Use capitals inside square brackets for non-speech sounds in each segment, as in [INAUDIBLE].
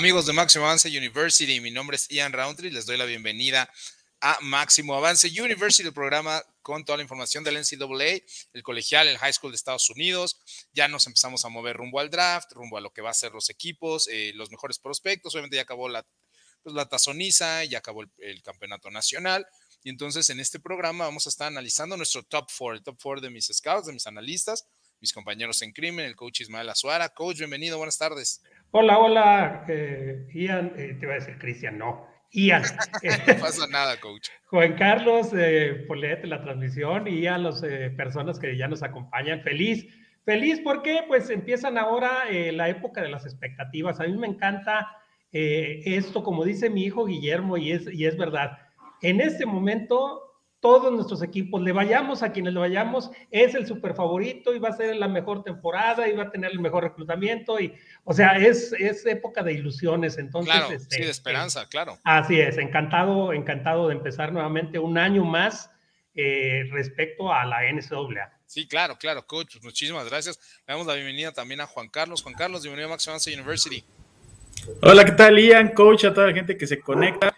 Amigos de Máximo Avance University, mi nombre es Ian Roundtree, les doy la bienvenida a Máximo Avance University, el programa con toda la información del NCAA, el colegial, el high school de Estados Unidos. Ya nos empezamos a mover rumbo al draft, rumbo a lo que va a ser los equipos, eh, los mejores prospectos. Obviamente ya acabó la, pues, la tazoniza, ya acabó el, campeonato nacional. Y entonces en este programa vamos a estar analizando nuestro top four, el top four de mis scouts, de mis analistas, mis compañeros en crimen, el coach Ismael Azuara. Coach, bienvenido, buenas tardes. Hola, hola, eh, Ian, eh, te iba a decir Cristian, no, Ian. [LAUGHS] no pasa nada, coach. [LAUGHS] Juan Carlos, eh, la transmisión y a las eh, personas que ya nos acompañan. Feliz, feliz porque pues empiezan ahora la época de las expectativas. A mí me encanta esto, como dice mi hijo Guillermo, y es, y es verdad. En este momento todos nuestros equipos, le vayamos a quienes le vayamos, es el super favorito y va a ser la mejor temporada y va a tener el mejor reclutamiento y, o sea, es, es época de ilusiones, entonces. Claro, este, sí, de esperanza, claro. Así es, encantado, encantado de empezar nuevamente un año más eh, respecto a la NCAA. Sí, claro, claro, coach, muchísimas gracias. Le damos la bienvenida también a Juan Carlos. Juan Carlos, bienvenido a Max University. Hola, ¿qué tal, Ian, coach, a toda la gente que se conecta?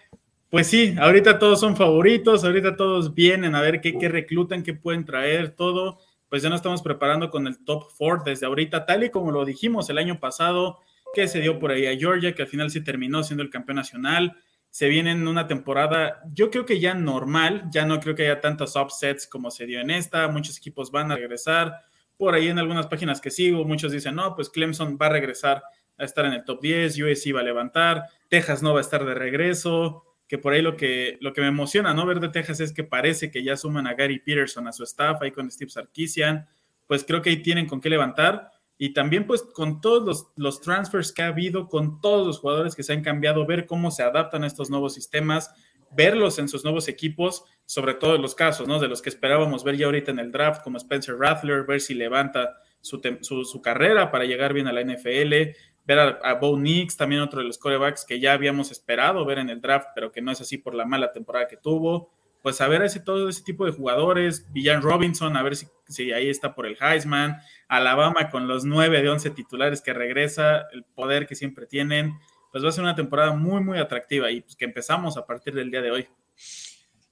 Pues sí, ahorita todos son favoritos, ahorita todos vienen a ver qué, qué reclutan, qué pueden traer, todo. Pues ya nos estamos preparando con el top four desde ahorita, tal y como lo dijimos el año pasado, que se dio por ahí a Georgia, que al final sí terminó siendo el campeón nacional. Se viene en una temporada, yo creo que ya normal, ya no creo que haya tantos upsets como se dio en esta. Muchos equipos van a regresar. Por ahí en algunas páginas que sigo, muchos dicen, no, pues Clemson va a regresar a estar en el top 10, USC va a levantar, Texas no va a estar de regreso que por ahí lo que, lo que me emociona, ¿no? Ver de Texas es que parece que ya suman a Gary Peterson a su staff, ahí con Steve Sarkisian, pues creo que ahí tienen con qué levantar. Y también pues con todos los, los transfers que ha habido, con todos los jugadores que se han cambiado, ver cómo se adaptan a estos nuevos sistemas, verlos en sus nuevos equipos, sobre todo en los casos, ¿no? De los que esperábamos ver ya ahorita en el draft, como Spencer Rattler, ver si levanta su, su, su carrera para llegar bien a la NFL, ver a, Bo Nix, también otro de los corebacks que ya habíamos esperado ver en el draft, pero que no es así por la mala temporada que tuvo. Pues a ver ese, todo ese tipo de jugadores, Villan Robinson, a ver si, si ahí está por el Heisman, Alabama con los 9 de 11 titulares que regresa, el poder que siempre tienen, pues va a ser una temporada muy, muy atractiva y pues que empezamos a partir del día de hoy.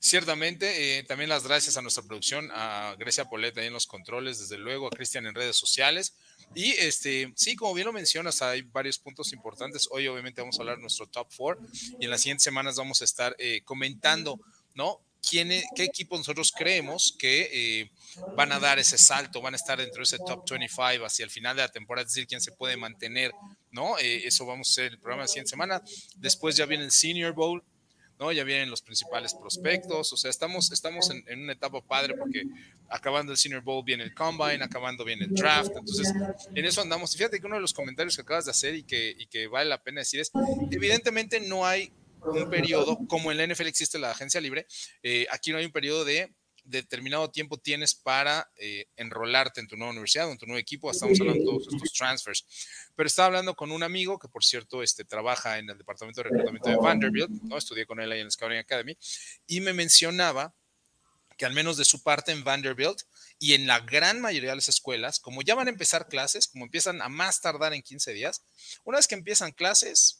Ciertamente, eh, también las gracias a nuestra producción, a Grecia Poleta ahí en los controles, desde luego, a Cristian en redes sociales. Y este, sí, como bien lo mencionas, hay varios puntos importantes. Hoy obviamente vamos a hablar de nuestro top four y en las siguientes semanas vamos a estar eh, comentando, ¿no? ¿Quién, ¿Qué equipos nosotros creemos que eh, van a dar ese salto, van a estar dentro de ese top 25 hacia el final de la temporada, es decir, quién se puede mantener, ¿no? eso vamos a hacer el programa de la siguiente semana. Después ya viene el Senior Bowl, ¿no? Ya vienen los principales prospectos, o sea, estamos, estamos en, una etapa padre porque acabando el Senior Bowl viene el Combine, acabando viene el Draft, entonces en eso andamos. fíjate que uno de los comentarios que acabas de hacer y que, y que vale la pena decir es, evidentemente no hay un periodo, como en la NFL existe la agencia libre, eh, aquí no hay un periodo de determinado tiempo tienes para eh, enrolarte en tu nueva universidad o en tu nuevo equipo. Estamos hablando de todos estos transfers. Pero estaba hablando con un amigo que, por cierto, este, trabaja en el departamento de reclutamiento de Vanderbilt, ¿no? estudié con él ahí en el Scouting Academy, y me mencionaba que al menos de su parte en Vanderbilt y en la gran mayoría de las escuelas, como ya van a empezar clases, como empiezan a más tardar en 15 días, una vez que empiezan clases,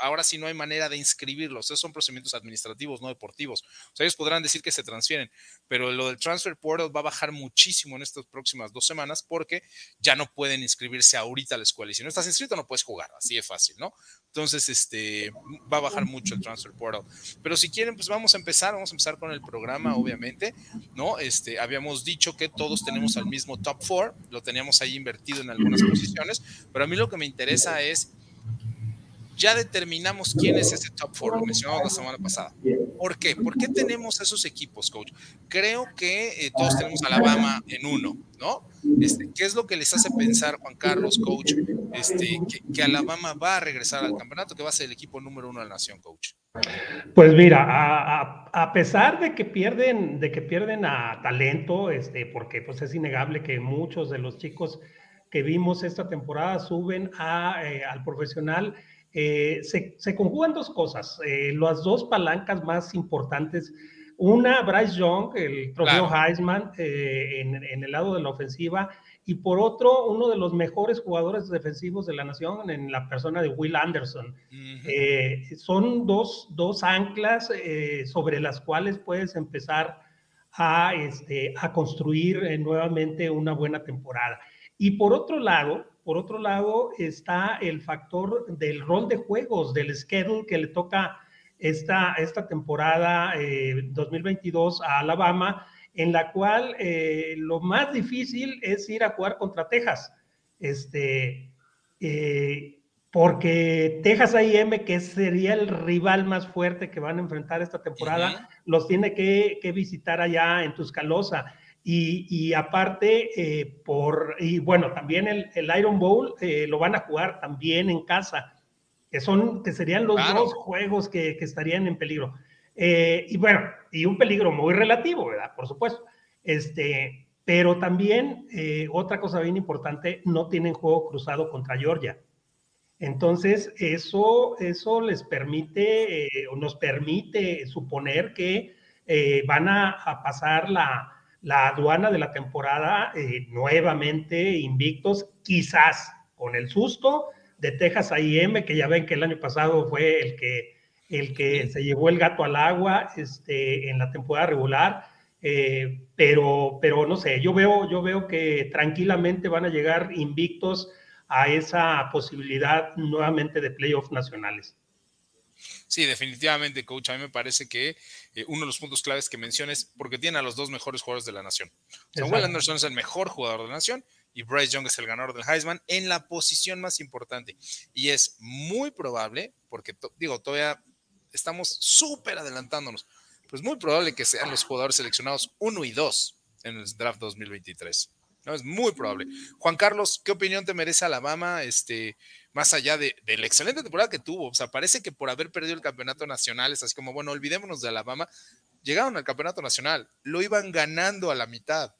ahora sí no hay manera de inscribirlos. Esos son procedimientos administrativos, no deportivos. O sea, ellos podrán decir que se transfieren, pero lo del transfer portal va a bajar muchísimo en estas próximas dos semanas porque ya no pueden inscribirse ahorita a la escuela. Y si no estás inscrito, no puedes jugar. Así de fácil, ¿no? Entonces, este, va a bajar mucho el transfer portal. Pero si quieren, pues vamos a empezar. Vamos a empezar con el programa, obviamente, ¿no? Este, habíamos dicho que todos tenemos al mismo top four. Lo teníamos ahí invertido en algunas posiciones. Pero a mí lo que me interesa es ya determinamos quién es ese top four, lo mencionamos la semana pasada. ¿Por qué? ¿Por qué tenemos esos equipos, coach? Creo que eh, todos tenemos Alabama en uno, ¿no? Este, ¿Qué es lo que les hace pensar, Juan Carlos, coach, este, que, Alabama va a regresar al campeonato, que va a ser el equipo número uno de la nación, coach? Pues mira, a, pesar de que pierden, de que pierden a talento, este, porque pues es innegable que muchos de los chicos que vimos esta temporada suben a, eh, al profesional, eh, se, conjugan dos cosas, eh, las dos palancas más importantes. Una, Bryce Young, el trofeo Heisman eh, en, el lado de la ofensiva, y por otro, uno de los mejores jugadores defensivos de la nación en la persona de Will Anderson. Son dos, dos anclas sobre las cuales puedes empezar a, este, a construir nuevamente una buena temporada. Y por otro lado, por otro lado está el factor del rol de juegos, del schedule que le toca esta, esta temporada 2022 a Alabama en la cual eh, lo más difícil es ir a jugar contra Texas. Este, eh, porque Texas A&M, que sería el rival más fuerte que van a enfrentar esta temporada, los tiene que, visitar allá en Tuscaloosa. Y, aparte, eh, por, y bueno, también el, Iron Bowl lo van a jugar también en casa, que, son, que serían los dos juegos que, que estarían en peligro. Eh, y bueno, y un peligro muy relativo, ¿verdad? Por supuesto. Este, pero también, eh, otra cosa bien importante, no tienen juego cruzado contra Georgia. Entonces, eso, eso les permite eh, o nos permite suponer que van a, pasar la, la, aduana de la temporada nuevamente invictos, quizás con el susto de Texas A&M, que ya ven que el año pasado fue el que el que se llevó el gato al agua este, en la temporada regular, eh, pero, pero no sé, yo veo, yo veo que tranquilamente van a llegar invictos a esa posibilidad nuevamente de playoffs nacionales. Sí, definitivamente, coach. A mí me parece que eh, uno de los puntos claves que menciones, porque tiene a los dos mejores jugadores de la nación. Samuel Anderson es el mejor jugador de la nación y Bryce Young es el ganador del Heisman en la posición más importante. Y es muy probable, porque digo, todavía estamos súper adelantándonos. Pues muy probable que sean los jugadores seleccionados 1 y 2 en el draft 2023. ¿no? Es muy probable. Juan Carlos, ¿qué opinión te merece Alabama? Este, más allá de, la excelente temporada que tuvo. O sea, parece que por haber perdido el campeonato nacional es así como, bueno, olvidémonos de Alabama. Llegaron al campeonato nacional, lo iban ganando a la mitad.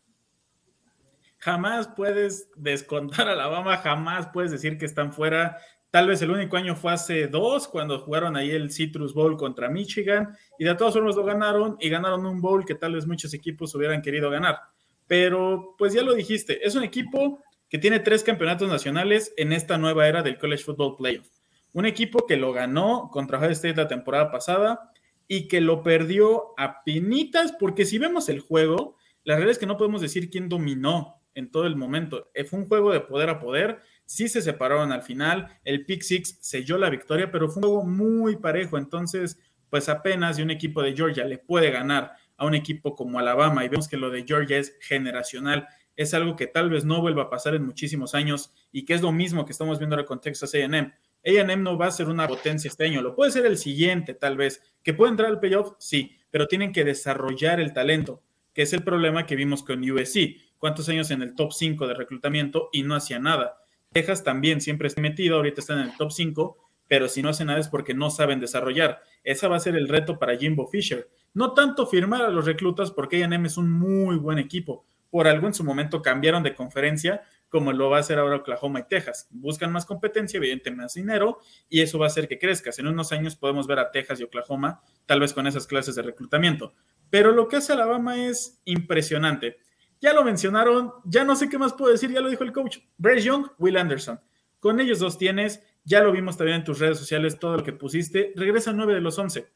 Jamás puedes descontar a Alabama, jamás puedes decir que están fuera Tal vez el único año fue hace dos, cuando jugaron ahí el Citrus Bowl contra Michigan, y de todas formas lo ganaron y ganaron un bowl que tal vez muchos equipos hubieran querido ganar. Pero, pues ya lo dijiste, es un equipo que tiene tres campeonatos nacionales en esta nueva era del College Football Playoff. Un equipo que lo ganó contra Ohio State la temporada pasada y que lo perdió a pinitas, porque si vemos el juego, la realidad es que no podemos decir quién dominó en todo el momento. Eh, fue un juego de poder a poder sí se separaron al final, el pick six selló la victoria, pero fue un juego muy parejo, entonces pues apenas de un equipo de Georgia le puede ganar a un equipo como Alabama y vemos que lo de Georgia es generacional, es algo que tal vez no vuelva a pasar en muchísimos años y que es lo mismo que estamos viendo ahora con Texas A&M. A&M no va a ser una potencia este año, lo puede ser el siguiente tal vez, que puede entrar al playoff, sí, pero tienen que desarrollar el talento, que es el problema que vimos con USC. ¿Cuántos años en el top 5 de reclutamiento y no hacía nada? Texas también siempre está metido, ahorita está en el top 5, pero si no hace nada es porque no saben desarrollar. Ese va a ser el reto para Jimbo Fisher. No tanto firmar a los reclutas, porque A&M es un muy buen equipo. Por algo en su momento cambiaron de conferencia, como lo va a hacer ahora Oklahoma y Texas. Buscan más competencia, evidentemente más dinero, y eso va a hacer que crezcas. En unos años podemos ver a Texas y Oklahoma, tal vez con esas clases de reclutamiento. Pero lo que hace Alabama es impresionante. Ya lo mencionaron, ya no sé qué más puedo decir, ya lo dijo el coach. Bryce Young, Will Anderson. Con ellos dos tienes, ya lo vimos también en tus redes sociales, todo lo que pusiste. Regresa nueve de los once.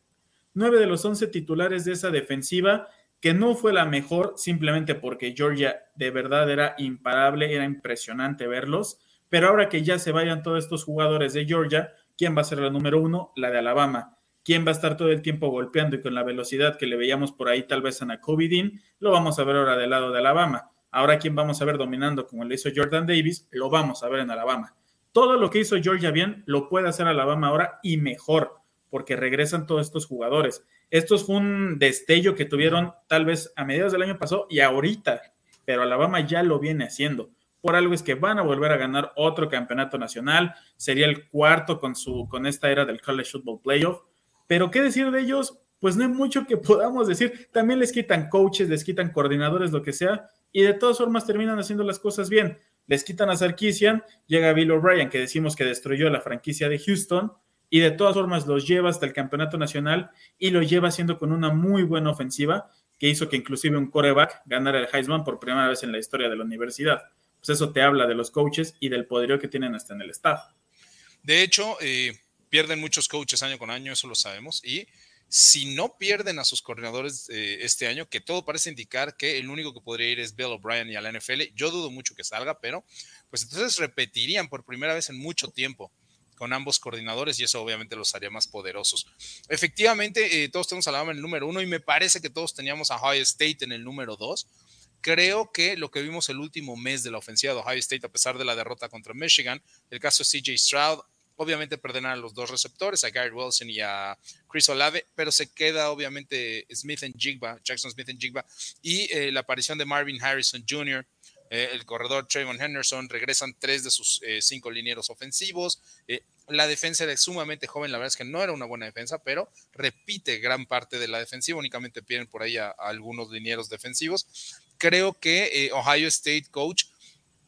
Nueve de los once titulares de esa defensiva, que no fue la mejor simplemente porque Georgia de verdad era imparable, era impresionante verlos. Pero ahora que ya se vayan todos estos jugadores de Georgia, ¿quién va a ser la número uno? La de Alabama quién va a estar todo el tiempo golpeando y con la velocidad que le veíamos por ahí tal vez a Nakobe Dean, lo vamos a ver ahora del lado de Alabama. Ahora quién vamos a ver dominando como le hizo Jordan Davis, lo vamos a ver en Alabama. Todo lo que hizo Georgia bien lo puede hacer Alabama ahora y mejor, porque regresan todos estos jugadores. Esto fue un destello que tuvieron tal vez a mediados del año pasado y ahorita, pero Alabama ya lo viene haciendo. Por algo es que van a volver a ganar otro campeonato nacional, sería el cuarto con, su, con esta era del College Football Playoff pero ¿qué decir de ellos? Pues no hay mucho que podamos decir. También les quitan coaches, les quitan coordinadores, lo que sea, y de todas formas terminan haciendo las cosas bien. Les quitan a Sarkisian, llega Bill O'Brien, que decimos que destruyó la franquicia de Houston, y de todas formas los lleva hasta el campeonato nacional y lo lleva haciendo con una muy buena ofensiva que hizo que inclusive un coreback ganara el Heisman por primera vez en la historia de la universidad. pues eso te habla de los coaches y del poderío que tienen hasta en el staff. De hecho, eh, pierden muchos coaches año con año, eso lo sabemos, y si no pierden a sus coordinadores eh, este año, que todo parece indicar que el único que podría ir es Bill O'Brien y a la NFL, yo dudo mucho que salga, pero pues entonces repetirían por primera vez en mucho tiempo con ambos coordinadores y eso obviamente los haría más poderosos. Efectivamente, eh, todos tenemos a la en el número uno y me parece que todos teníamos a Ohio State en el número dos. Creo que lo que vimos el último mes de la ofensiva de Ohio State, a pesar de la derrota contra Michigan, el caso de CJ Stroud, Obviamente perderán a los dos receptores, a Garrett Wilson y a Chris Olave, pero se queda obviamente Smith en Jigba, Jackson Smith en Jigba, y eh, la aparición de Marvin Harrison Jr., eh, el corredor Trayvon Henderson, regresan tres de sus eh, cinco linieros ofensivos. la defensa era sumamente joven, la verdad es que no era una buena defensa, pero repite gran parte de la defensiva, únicamente pierden por ahí a algunos linieros defensivos. Creo que Ohio State coach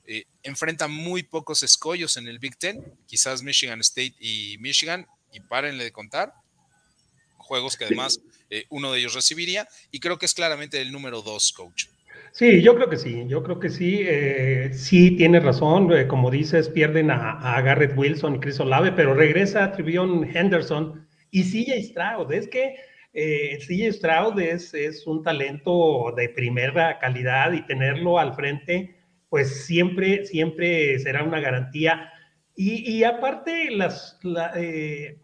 eh, enfrenta muy pocos escollos en el Big Ten, quizás Michigan State y Michigan, y párenle de contar, juegos que además eh, uno de ellos recibiría, y creo que es claramente el número dos, coach. Sí, yo creo que sí, yo creo que sí, eh, sí tiene razón, como dices, pierden a, Garrett Wilson y Chris Olave, pero regresa a Henderson y CJ Stroud, es que eh, CJ Stroud es, es un talento de primera calidad y tenerlo al frente pues siempre, siempre será una garantía. Y, aparte, las, eh,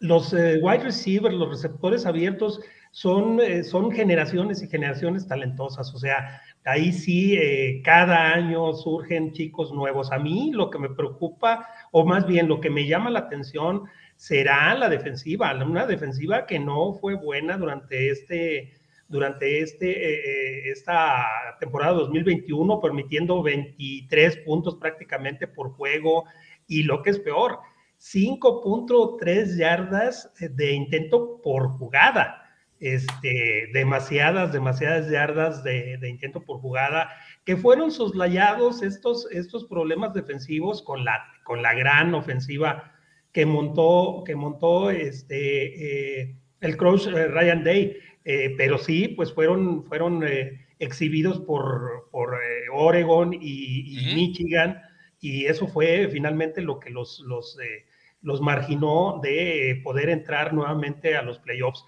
los eh, wide receivers, los receptores abiertos, son, eh, son generaciones y generaciones talentosas. O sea, ahí sí, cada año surgen chicos nuevos. A mí lo que me preocupa, o más bien lo que me llama la atención, será la defensiva, una defensiva que no fue buena durante este durante este, eh, eh, esta temporada 2021, permitiendo 23 puntos prácticamente por juego y lo que es peor, 5.3 yardas de intento por jugada. Este, demasiadas, demasiadas yardas de, intento por jugada, que fueron soslayados estos, estos problemas defensivos con la, con la gran ofensiva que montó, que montó este, eh, el coach Ryan Day. Eh, pero sí, pues fueron, fueron eh, exhibidos por, por eh, Oregon y, Michigan, y eso fue finalmente lo que los, los, los marginó de poder entrar nuevamente a los playoffs.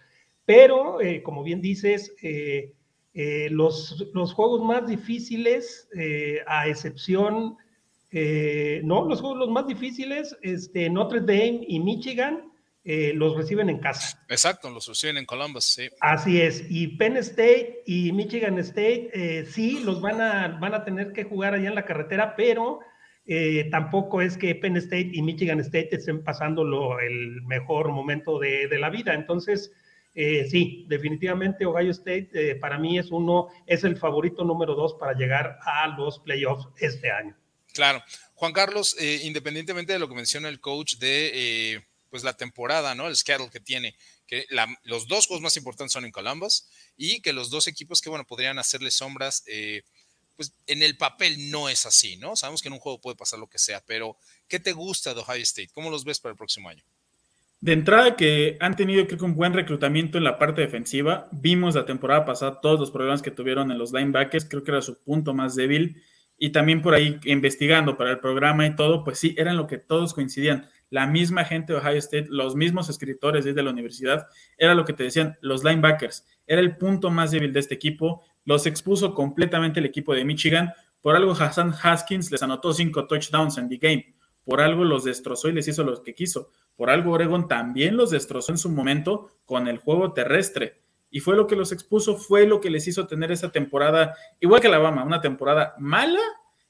Pero, como bien dices, los, los, juegos más difíciles, a excepción, no, los juegos los más difíciles, este, Notre Dame y Michigan, eh, los reciben en casa. Exacto, los reciben en Columbus, sí. Así es. Y Penn State y Michigan State, eh, sí, los van a, van a tener que jugar allá en la carretera, pero eh, tampoco es que Penn State y Michigan State estén pasando el mejor momento de, la vida. Entonces, sí, definitivamente Ohio State para mí es uno, es el favorito número dos para llegar a los playoffs este año. Claro. Juan Carlos, independientemente de lo que menciona el coach de pues la temporada, ¿no? El schedule que tiene, que los dos juegos más importantes son en Columbus y que los dos equipos que, bueno, podrían hacerle sombras, eh, pues en el papel no es así, ¿no? Sabemos que en un juego puede pasar lo que sea, pero ¿qué te gusta de Ohio State? ¿Cómo los ves para el próximo año? De entrada que han tenido creo que un buen reclutamiento en la parte defensiva. Vimos la temporada pasada todos los problemas que tuvieron en los linebackers, creo que era su punto más débil. Y también por ahí investigando para el programa y todo, pues sí, eran lo que todos coincidían. La misma gente de Ohio State, los mismos escritores desde la universidad, era lo que te decían, los linebackers, era el punto más débil de este equipo, los expuso completamente el equipo de Michigan, por algo Hassan Haskins les anotó cinco touchdowns en the game, por algo los destrozó y les hizo lo que quiso, por algo Oregon también los destrozó en su momento con el juego terrestre, y fue lo que los expuso, fue lo que les hizo tener esa temporada, igual que Alabama, una temporada mala,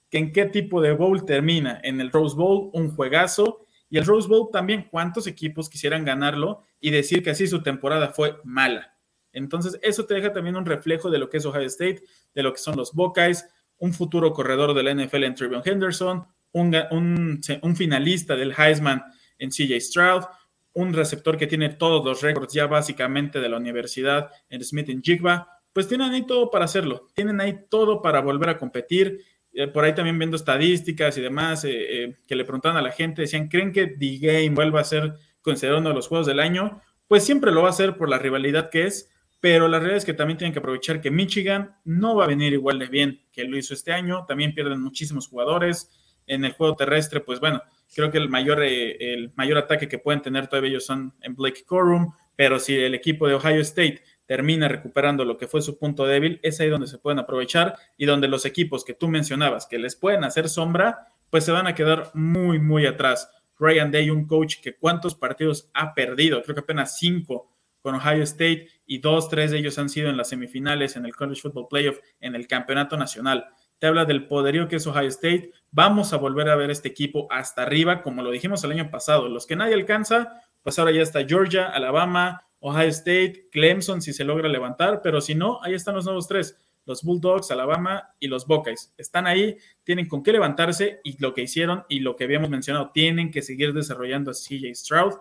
que en qué tipo de bowl termina, en el Rose Bowl, un juegazo, y el Rose Bowl también, ¿cuántos equipos quisieran ganarlo y decir que así su temporada fue mala? Entonces, eso te deja también un reflejo de lo que es Ohio State, de lo que son los Buckeyes, un futuro corredor de la NFL en Trevion Henderson, un, finalista del Heisman en CJ Stroud, un receptor que tiene todos los récords ya básicamente de la universidad en Smith en Jigba, pues tienen ahí todo para hacerlo, tienen ahí todo para volver a competir eh, por ahí también viendo estadísticas y demás, eh, eh, que le preguntaban a la gente, decían, ¿creen que The Game vuelva a ser considerado uno de los juegos del año? Pues siempre lo va a ser por la rivalidad que es, pero la realidad es que también tienen que aprovechar que Michigan no va a venir igual de bien que lo hizo este año, también pierden muchísimos jugadores en el juego terrestre, pues bueno, creo que el mayor, eh, el mayor ataque que pueden tener todavía ellos son en Blake Corum, pero si el equipo de Ohio State termina recuperando lo que fue su punto débil, es ahí donde se pueden aprovechar y donde los equipos que tú mencionabas que les pueden hacer sombra, pues se van a quedar muy, muy atrás. Ryan Day, un coach que cuántos partidos ha perdido, creo que apenas cinco con Ohio State y dos, tres de ellos han sido en las semifinales, en el College Football Playoff, en el Campeonato Nacional. Te habla del poderío que es Ohio State. Vamos a volver a ver este equipo hasta arriba, como lo dijimos el año pasado. Los que nadie alcanza, pues ahora ya está Georgia, Alabama, Ohio State, Clemson si se logra levantar, pero si no, ahí están los nuevos tres, los Bulldogs, Alabama y los Buckeyes. Están ahí, tienen con qué levantarse y lo que hicieron y lo que habíamos mencionado, tienen que seguir desarrollando a CJ Stroud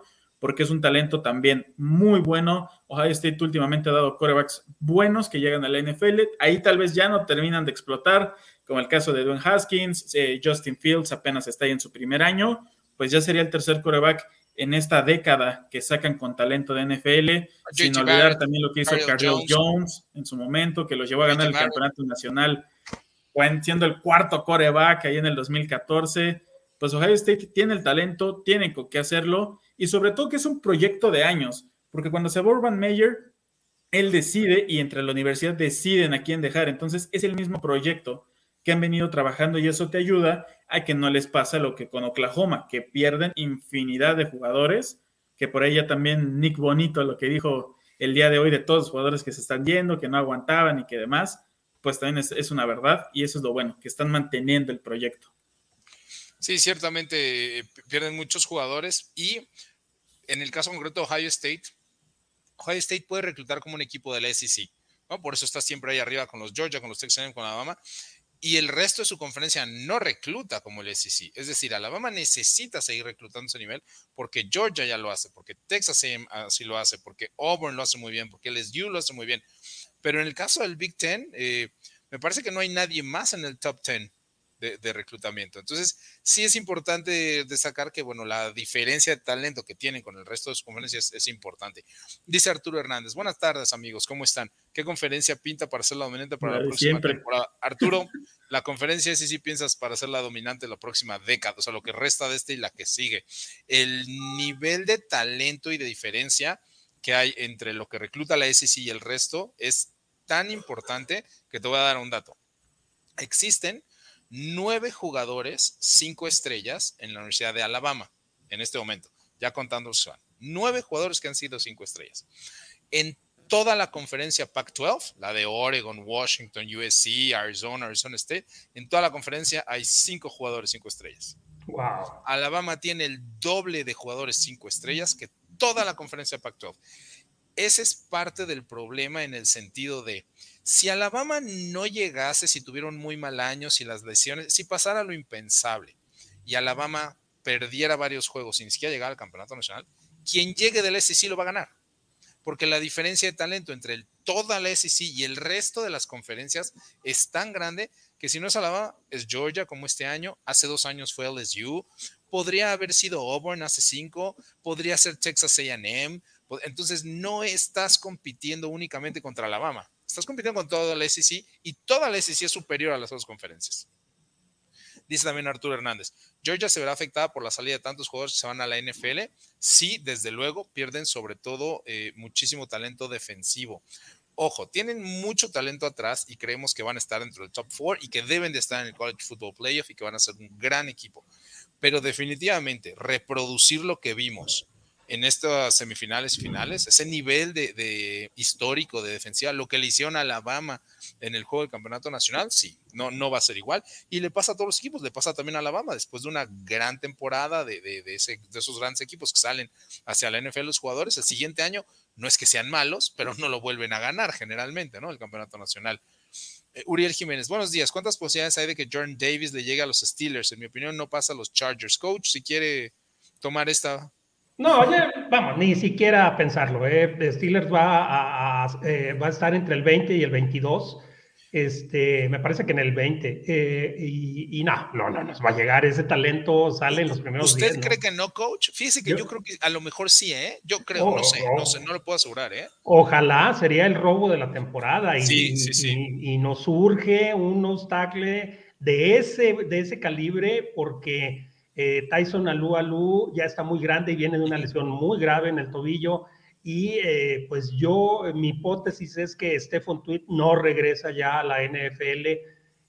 porque es un talento también muy bueno. Ohio State últimamente ha dado corebacks buenos que llegan a la NFL. Ahí tal vez ya no terminan de explotar, como el caso de Dwayne Haskins, eh, Justin Fields apenas está ahí en su primer año, pues ya sería el tercer coreback en esta década que sacan con talento de NFL, sin olvidar también lo que hizo Carl Jones. en su momento, que lo llevó a ganar el campeonato nacional, siendo el cuarto coreback ahí en el 2014. Pues Ohio State tiene el talento, tiene qué hacerlo, y sobre todo que es un proyecto de años, porque cuando se va Urban Meyer, él decide y entre la universidad deciden a quién dejar, entonces es el mismo proyecto que han venido trabajando y eso te ayuda a que no les pasa lo que con Oklahoma, que pierden infinidad de jugadores, que por ella también Nick Bonito lo que dijo el día de hoy de todos los jugadores que se están yendo, que no aguantaban y que demás, pues también es, una verdad y eso es lo bueno, que están manteniendo el proyecto. Sí, ciertamente eh, pierden muchos jugadores y en el caso concreto de Ohio State, Ohio State puede reclutar como un equipo del SEC. ¿no? Por eso está siempre ahí arriba con los Georgia, con los Texas, con Alabama y el resto de su conferencia no recluta como el SEC. Es decir, Alabama necesita seguir reclutando ese nivel porque Georgia ya lo hace, porque Texas así lo hace, porque Auburn lo hace muy bien, porque LSU lo hace muy bien. Pero en el caso del Big Ten, eh, me parece que no hay nadie más en el top ten de, reclutamiento. Entonces, sí es importante destacar que, bueno, la diferencia de talento que tienen con el resto de sus conferencias es, importante. Dice Arturo Hernández, buenas tardes amigos, ¿cómo están? ¿Qué conferencia pinta para ser la dominante para la, próxima temporada? Arturo, [LAUGHS] la conferencia sí sí piensas para ser la dominante la próxima década, o sea, lo que resta de este y la que sigue. El nivel de talento y de diferencia que hay entre lo que recluta la SEC y el resto es tan importante que te voy a dar un dato. Existen nueve jugadores, cinco estrellas en la Universidad de Alabama en este momento, ya contando van. Nueve jugadores que han sido cinco estrellas. En toda la conferencia Pac-12, la de Oregon, Washington, USC, Arizona, Arizona State, en toda la conferencia hay cinco jugadores cinco estrellas. Wow. Alabama tiene el doble de jugadores cinco estrellas que toda la conferencia Pac-12. Ese es parte del problema en el sentido de si Alabama no llegase, si tuvieron muy mal año, si las lesiones, si pasara lo impensable y Alabama perdiera varios juegos sin siquiera llegar al campeonato nacional, quien llegue del SEC lo va a ganar. Porque la diferencia de talento entre el, toda la SEC y el resto de las conferencias es tan grande que si no es Alabama, es Georgia como este año, hace dos años fue LSU, podría haber sido Auburn hace cinco, podría ser Texas AM. Entonces no estás compitiendo únicamente contra Alabama, Estás compitiendo con toda la SEC y toda la SEC es superior a las otras conferencias. Dice también Arturo Hernández, Georgia se verá afectada por la salida de tantos jugadores que se van a la NFL. Sí, desde luego, pierden sobre todo eh, muchísimo talento defensivo. Ojo, tienen mucho talento atrás y creemos que van a estar dentro del top four y que deben de estar en el College Football Playoff y que van a ser un gran equipo. Pero definitivamente, reproducir lo que vimos en estas semifinales finales, ese nivel de, histórico de defensiva, lo que le hicieron a Alabama en el juego del campeonato nacional, sí, no, no va a ser igual. Y le pasa a todos los equipos, le pasa también a Alabama, después de una gran temporada de, de, esos grandes equipos que salen hacia la NFL los jugadores, el siguiente año no es que sean malos, pero no lo vuelven a ganar generalmente, ¿no? El campeonato nacional. Eh, Uriel Jiménez, buenos días. ¿Cuántas posibilidades hay de que Jordan Davis le llegue a los Steelers? En mi opinión, no pasa a los Chargers. Coach, si quiere tomar esta no, oye, vamos, ni siquiera pensarlo. ¿eh? Steelers va a, eh, va a estar entre el 20 y el 22. Este, me parece que en el 20. Eh, y, no, no, no nos va a llegar. Ese talento sale en los primeros ¿Usted cree que no, coach? Fíjese que yo, creo que a lo mejor sí, ¿eh? Yo creo, no, oh, sé, no oh. sé, no lo puedo asegurar, ¿eh? Ojalá sería el robo de la temporada. Y, sí, sí, sí. Y, nos surge un obstáculo de ese, de ese calibre porque eh, Tyson Alu Alu ya está muy grande y viene de una lesión muy grave en el tobillo y eh, pues yo, mi hipótesis es que Stephen Tweet no regresa ya a la NFL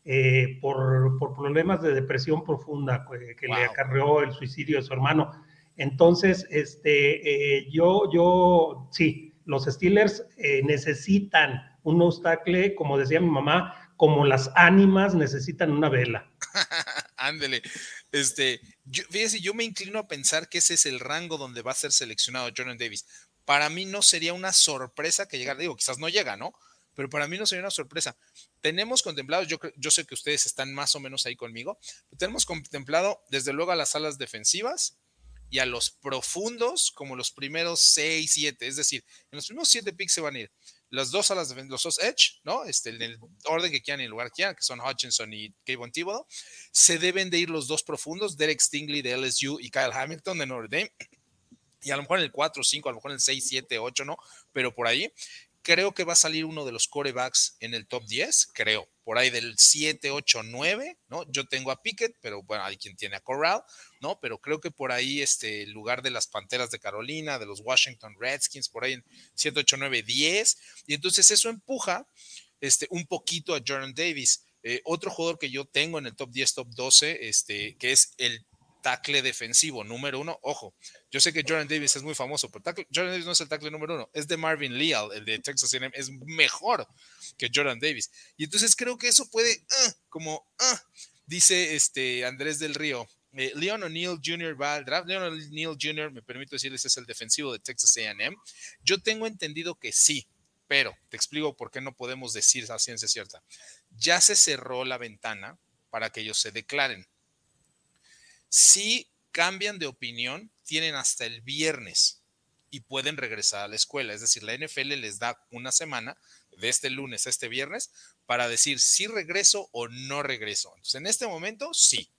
eh, por, por, problemas de depresión profunda que, le acarreó el suicidio de su hermano. Entonces, este, eh, yo, yo, sí, los Steelers necesitan un obstáculo, como decía mi mamá, como las ánimas necesitan una vela. [LAUGHS] Ándele. Este, yo, fíjese, yo me inclino a pensar que ese es el rango donde va a ser seleccionado Jordan Davis para mí no sería una sorpresa que llegara, digo, quizás no llega, ¿no? Pero para mí no sería una sorpresa. Tenemos contemplado, yo, yo sé que ustedes están más o menos ahí conmigo, tenemos contemplado desde luego a las alas defensivas y a los profundos como los primeros 6, 7, es decir, en los primeros 7 picks se van a ir las dos alas defensivas, los dos edge, ¿no? Este, en el orden que quieran y el lugar que quieran, que son Hutchinson y Kevin Thibodeau, se deben de ir los dos profundos, Derek Stingley de LSU y Kyle Hamilton de Notre Dame y a lo mejor en el 4, 5, a lo mejor en el 6, 7, 8, ¿no? Pero por ahí creo que va a salir uno de los corebacks en el top 10, creo, por ahí del 7, 8, 9, ¿no? Yo tengo a Pickett, pero bueno, hay quien tiene a Corral, ¿no? Pero creo que por ahí, este, el lugar de las Panteras de Carolina, de los Washington Redskins, por ahí en 7, 8, 9, 10, y entonces eso empuja este, un poquito a Jordan Davis. Eh, otro jugador que yo tengo en el top 10, top 12, este, que es el tackle defensivo número uno. Ojo, yo sé que Jordan Davis es muy famoso, pero Jordan Davis no es el tackle número uno, es de Marvin Leal, el de Texas A&M, es mejor que Jordan Davis. Y entonces creo que eso puede, ah, como, ah, dice este Andrés del Río, eh, Leon O'Neill Jr. va al draft. Leon O'Neill Jr., me permito decirles, es el defensivo de Texas AM. Yo tengo entendido que sí, pero te explico por qué no podemos decir a ciencia cierta. Ya se cerró la ventana para que ellos se declaren. Si cambian de opinión, tienen hasta el viernes y pueden regresar a la escuela. Es decir, la NFL les da una semana de este lunes a este viernes para decir si regreso o no regreso. Entonces, en este momento, sí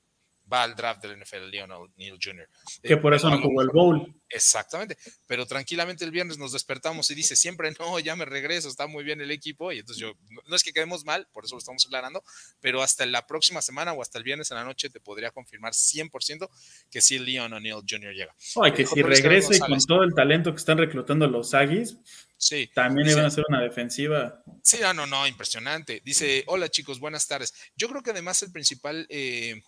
va al draft del NFL, Lionel Neal Jr. Que por eso no jugó el bowl. Exactamente, pero tranquilamente el viernes nos despertamos y dice siempre, no, ya me regreso, está muy bien el equipo, y entonces yo, no, es que quedemos mal, por eso lo estamos aclarando, pero hasta la próxima semana o hasta el viernes en la noche te podría confirmar 100% que sí Leon O'Neill Jr. llega. Ay, que si regresa y con todo el talento que están reclutando los Aggies, Sí. También iban a hacer una defensiva. Sí, no, no, no, impresionante. Dice, hola chicos, buenas tardes. Yo creo que además el principal eh,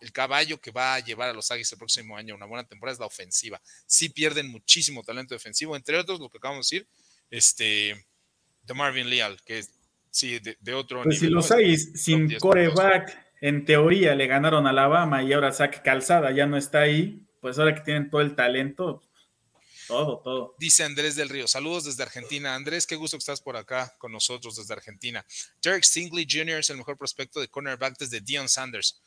el caballo que va a llevar a los Águilas el próximo año una buena temporada es la ofensiva. Sí pierden muchísimo talento defensivo, entre otros lo que acabamos de decir, este, de Marvin Leal, que es, sí, de, otro pues Si los Águilas sin coreback, en teoría le ganaron a Alabama y ahora Zach Calzada ya no está ahí, pues ahora que tienen todo el talento, todo, todo. Dice Andrés del Río, saludos desde Argentina. Andrés, qué gusto que estás por acá con nosotros desde Argentina. Derek Stingley Jr. es el mejor prospecto de cornerback desde Dion Sanders.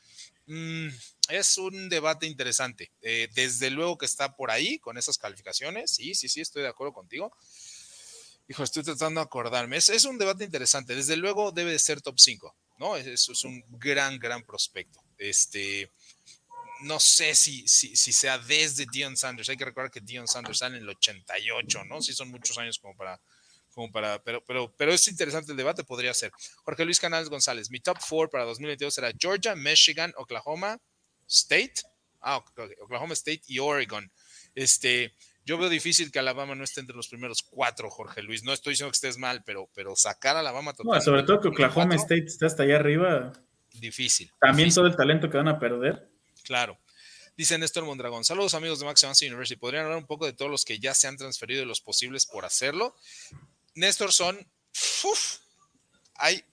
Mm, es un debate interesante. Eh, desde luego que está por ahí con esas calificaciones. Sí, sí, sí, estoy de acuerdo contigo. Hijo, estoy tratando de acordarme. Es, un debate interesante. Desde luego debe de ser top 5, ¿no? Eso es un gran, gran prospecto. Este, no sé si, si, si sea desde Dion Sanders. Hay que recordar que Dion Sanders sale en el 88, ¿no? Sí, son muchos años como para como para, pero, pero, pero es interesante el debate, podría ser. Jorge Luis Canales González, mi top four para 2022 será Georgia, Michigan, Oklahoma State, ah, Oklahoma State y Oregon. Este, yo veo difícil que Alabama no esté entre los primeros cuatro, Jorge Luis. No estoy diciendo que estés mal, pero, pero sacar a Alabama totalmente. sobre todo que Oklahoma State está hasta allá arriba. Difícil. También todo el talento que van a perder. Claro. Dice Néstor Mondragón, saludos amigos de Max University. ¿Podrían hablar un poco de todos los que ya se han transferido y los posibles por hacerlo? Néstor, son, hay,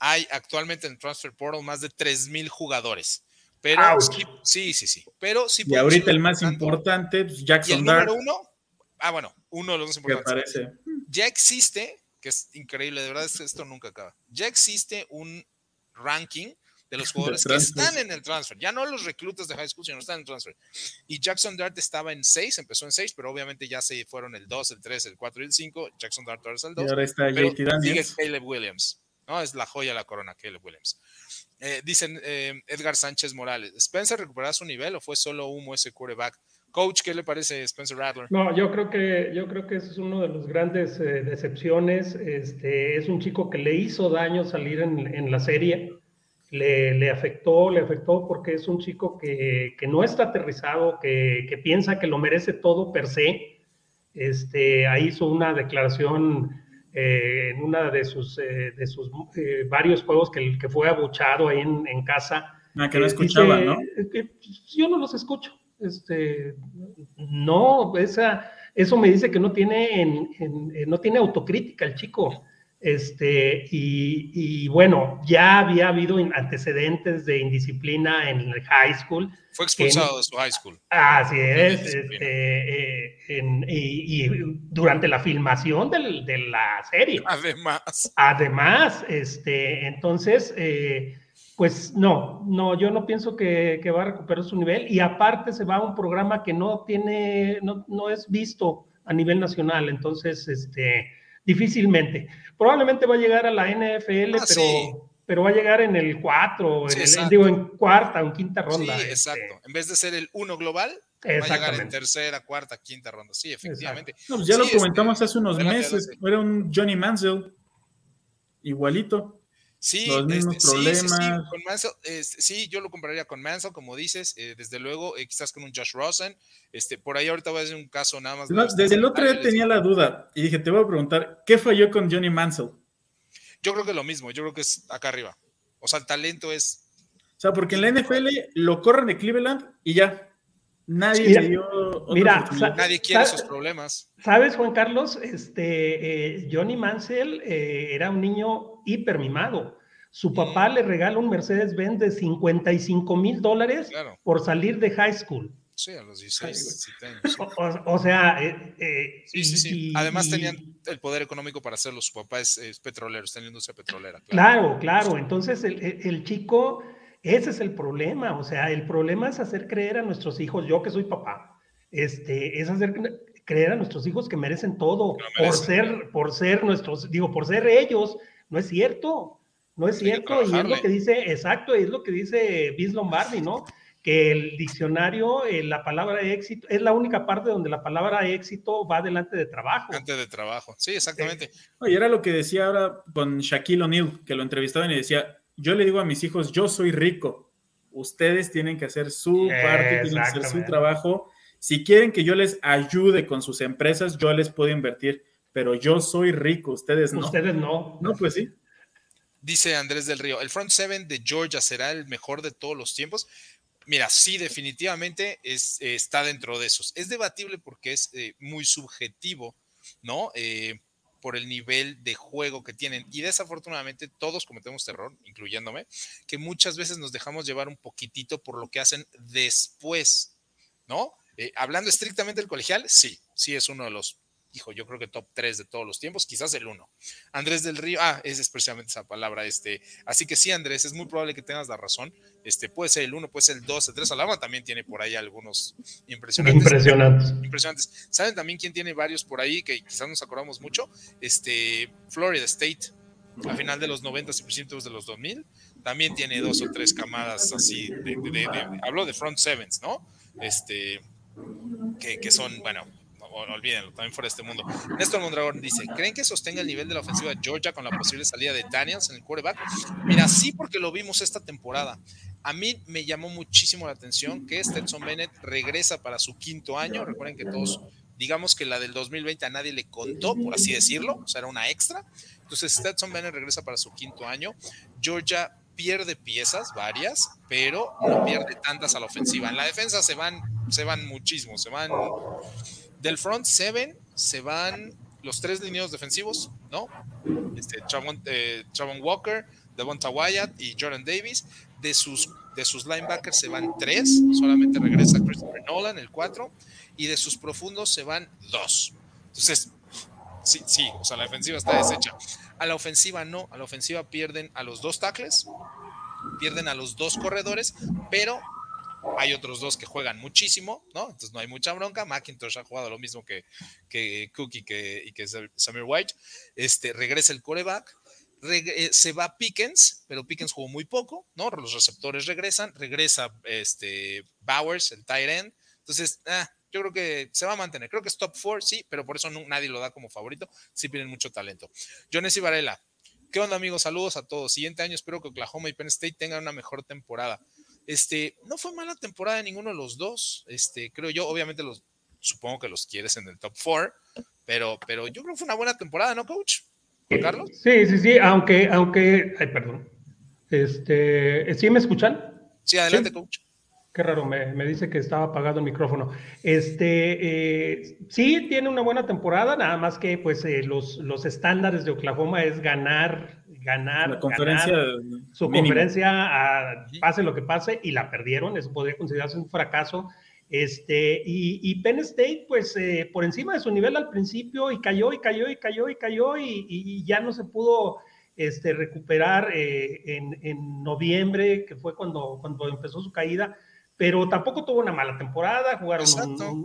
hay actualmente en Transfer Portal más de 3.000 jugadores. Pero sí, sí, sí, Pero sí. Y ahorita el más importante, pues, Jackson ¿Y el número uno? Ah, bueno, uno de los más importantes. Ya existe, que es increíble, de verdad, esto nunca acaba. Ya existe un ranking de los [LAUGHS] jugadores que están en el transfer. Ya no los reclutas de high school, sino están en el transfer. Y Jackson Dart estaba en 6, empezó en 6, pero obviamente ya se fueron el 2, el 3, el 4 y el 5. Jackson Dart ahora es el 2. Y ahora está JT Sigue Caleb Williams. ¿no? Es la joya de la corona, Caleb Williams. Eh, dicen eh, Edgar Sánchez Morales, ¿Spencer recuperará su nivel o fue solo humo ese quarterback? Coach, ¿qué le parece Spencer Rattler? No, yo creo que yo creo que ese es uno de los grandes eh, decepciones. Este es un chico que le hizo daño salir en, la serie. Le, le, afectó, le afectó porque es un chico que, que no está aterrizado, que, que, piensa que lo merece todo per se. Este, ahí hizo una declaración eh, en una de sus, eh, de sus varios juegos que, que fue abuchado ahí en, en casa. Ah, que no escuchaba, ¿no? yo no los escucho este, no, esa, eso me dice que no tiene, en, no tiene autocrítica el chico. Este, y, bueno, ya había habido antecedentes de indisciplina en el high school. Fue expulsado de su high school. Así es, este, eh, y, durante la filmación de la serie. Además. Además, este, entonces, eh, pues no, no, yo no pienso que, va a recuperar su nivel y aparte se va a un programa que no tiene, no, no es visto a nivel nacional, entonces, este, difícilmente. Probablemente va a llegar a la NFL, ah, pero, pero va a llegar en el 4, digo, en cuarta o en quinta ronda. Sí, este. exacto. En vez de ser el 1 global, va a llegar en tercera, cuarta, quinta ronda. Sí, efectivamente. Pues ya lo comentamos hace unos meses, era un Johnny Mansell, igualito. Sí, los mismos este, problemas. Sí, este, sí, yo lo compraría con Mansell, como dices, eh, desde luego, eh, quizás con un Josh Rosen. Este, por ahí ahorita voy a hacer un caso nada más. desde el otro día tenía la duda y dije, te voy a preguntar, ¿qué falló con Johnny Mansell? Yo creo que lo mismo, yo creo que es acá arriba. O sea, el talento es. O sea, porque en la NFL lo corren de Cleveland y ya. Nadie mira, dio mira, nadie quiere esos problemas. ¿Sabes, Juan Carlos? Este, eh, Johnny Mansell era un niño hiper mimado. Su papá le regala un Mercedes-Benz de 55 mil dólares por salir de high school. Sí, a los 16, O, sea, eh, eh, sí, sí, sí. Además tenían el poder económico para hacerlo. Su papá es, petrolero, está en la industria petrolera. Claro, claro. Entonces el, el, chico, ese es el problema. O sea, el problema es hacer creer a nuestros hijos, yo que soy papá, este, es hacer creer a nuestros hijos que merecen todo por ser, por ser nuestros, digo, por ser ellos no es cierto, no es cierto, y es lo que dice, exacto, es lo que dice Bis Lombardi, ¿no? Que el diccionario, eh, la palabra éxito, es la única parte donde la palabra éxito va delante de trabajo. Antes de trabajo, sí, exactamente. Oye, era lo que decía ahora con Shaquille O'Neal, que lo entrevistaban y decía, yo le digo a mis hijos, yo soy rico, ustedes tienen que hacer su parte, tienen que hacer su trabajo. Si quieren que yo les ayude con sus empresas, yo les puedo invertir pero yo soy rico, ustedes no. Ustedes no. No, pues sí. Dice Andrés del Río, ¿el front seven de Georgia será el mejor de todos los tiempos? Mira, sí, definitivamente es, está dentro de esos. Es debatible porque es eh, muy subjetivo, ¿no? Eh, por el nivel de juego que tienen. Y desafortunadamente todos cometemos terror, incluyéndome, que muchas veces nos dejamos llevar un poquitito por lo que hacen después, ¿no? Eh, hablando estrictamente del colegial, sí, sí es uno de los hijo, yo creo que top 3 de todos los tiempos, quizás el 1. Andrés del Río, ah, esa es precisamente esa palabra, este, así que sí, Andrés, es muy probable que tengas la razón, este, puede ser el 1, puede ser el 2, el 3, Alabama también tiene por ahí algunos impresionantes. Impresionantes. Impresionantes. ¿Saben también quién tiene varios por ahí que quizás nos acordamos mucho? Este, Florida State, a final de los 90 y principios de los 2000, también tiene dos o tres camadas así, de, de, hablo de front sevens, ¿no? Este, que, que son, bueno, olvídenlo, también fuera de este mundo. Néstor Mondragón dice, ¿creen que sostenga el nivel de la ofensiva de Georgia con la posible salida de Daniels en el quarterback? Mira, sí, porque lo vimos esta temporada. A mí me llamó muchísimo la atención que Stetson Bennett regresa para su quinto año. Recuerden que todos, digamos que la del 2020 a nadie le contó, por así decirlo, o sea, era una extra. Entonces, Stetson Bennett regresa para su quinto año. Georgia pierde piezas, varias, pero no pierde tantas a la ofensiva. En la defensa se van, se van muchísimo, se van del front seven se van los tres lineos defensivos, ¿no? Este, Chavon, eh, Walker, Devonta Wyatt y Jordan Davis. De sus, de sus linebackers se van tres, solamente regresa Christopher Nolan, el cuatro, y de sus profundos se van dos. Entonces, sí, sí, o sea, la defensiva está deshecha. A la ofensiva no, a la ofensiva pierden a los dos tackles, pierden a los dos corredores, pero hay otros dos que juegan muchísimo, ¿no? Entonces no hay mucha bronca. McIntosh ha jugado lo mismo que, que Cook y que, y que Samir White. Este, regresa el coreback. eh, se va Pickens, pero Pickens jugó muy poco, ¿no? Los receptores regresan, regresa este Bowers, el tight end. Entonces, ah, yo creo que se va a mantener. Creo que es top four, sí, pero por eso nadie lo da como favorito. Sí tienen mucho talento. Jones y Varela. ¿Qué onda, amigos? Saludos a todos. Siguiente año espero que Oklahoma y Penn State tengan una mejor temporada. Este, no fue mala temporada de ninguno de los dos. Este, creo yo, obviamente los, supongo que los quieres en el top four, pero, pero yo creo que fue una buena temporada, ¿no, coach? Carlos? Sí, sí, sí, aunque, aunque, ay, perdón. Este, ¿sí me escuchan? Sí, adelante, coach. Qué raro, me, dice que estaba apagado el micrófono. Este, eh, sí, tiene una buena temporada, nada más que pues eh, los, los estándares de Oklahoma es ganar, ganar, la conferencia su conferencia, a, pase lo que pase, y la perdieron, eso podría considerarse un fracaso. Este, y, Penn State, pues eh, por encima de su nivel al principio, y cayó, y cayó, y cayó, y cayó, y, ya no se pudo este, recuperar en, en, noviembre, que fue cuando, cuando empezó su caída pero tampoco tuvo una mala temporada, jugaron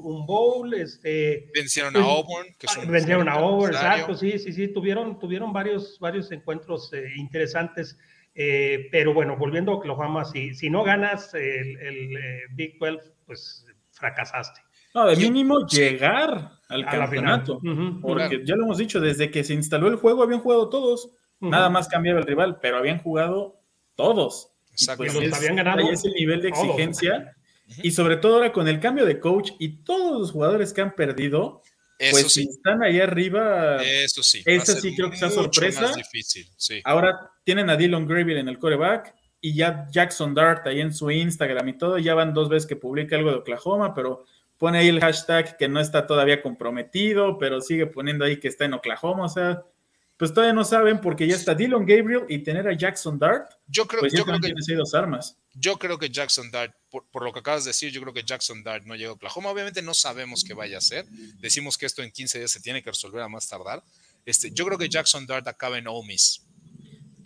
un, bowl, este, vencieron a pues, Auburn, que son vencieron a Auburn, exacto, sí, sí, sí, tuvieron, tuvieron varios, varios encuentros eh, interesantes, eh, pero bueno, volviendo a Oklahoma, si, si no ganas el, eh, Big 12, pues fracasaste. No, de mínimo llegar al campeonato, porque ya lo hemos dicho, desde que se instaló el juego habían jugado todos, nada más cambiaba el rival, pero habían jugado todos. Pues habían ganado. Ahí es el nivel de exigencia. Y sobre todo ahora con el cambio de coach y todos los jugadores que han perdido, pues si están ahí arriba. Eso sí. Eso sí creo que sea sorpresa. difícil, Ahora tienen a Dylan Gravier en el coreback y ya Jackson Dart ahí en su Instagram y todo. Ya van dos veces que publica algo de Oklahoma, pero pone ahí el hashtag que no está todavía comprometido, pero sigue poniendo ahí que está en Oklahoma. O sea, pues todavía no saben porque ya está Dylan Gabriel y tener a Jackson Dart. Yo creo, pues yo creo que dos armas. Yo creo que Jackson Dart, por, lo que acabas de decir, yo creo que Jackson Dart no llega a Oklahoma. Obviamente no sabemos qué vaya a hacer. Decimos que esto en 15 días se tiene que resolver a más tardar. Este, yo creo que Jackson Dart acaba en Ole Miss.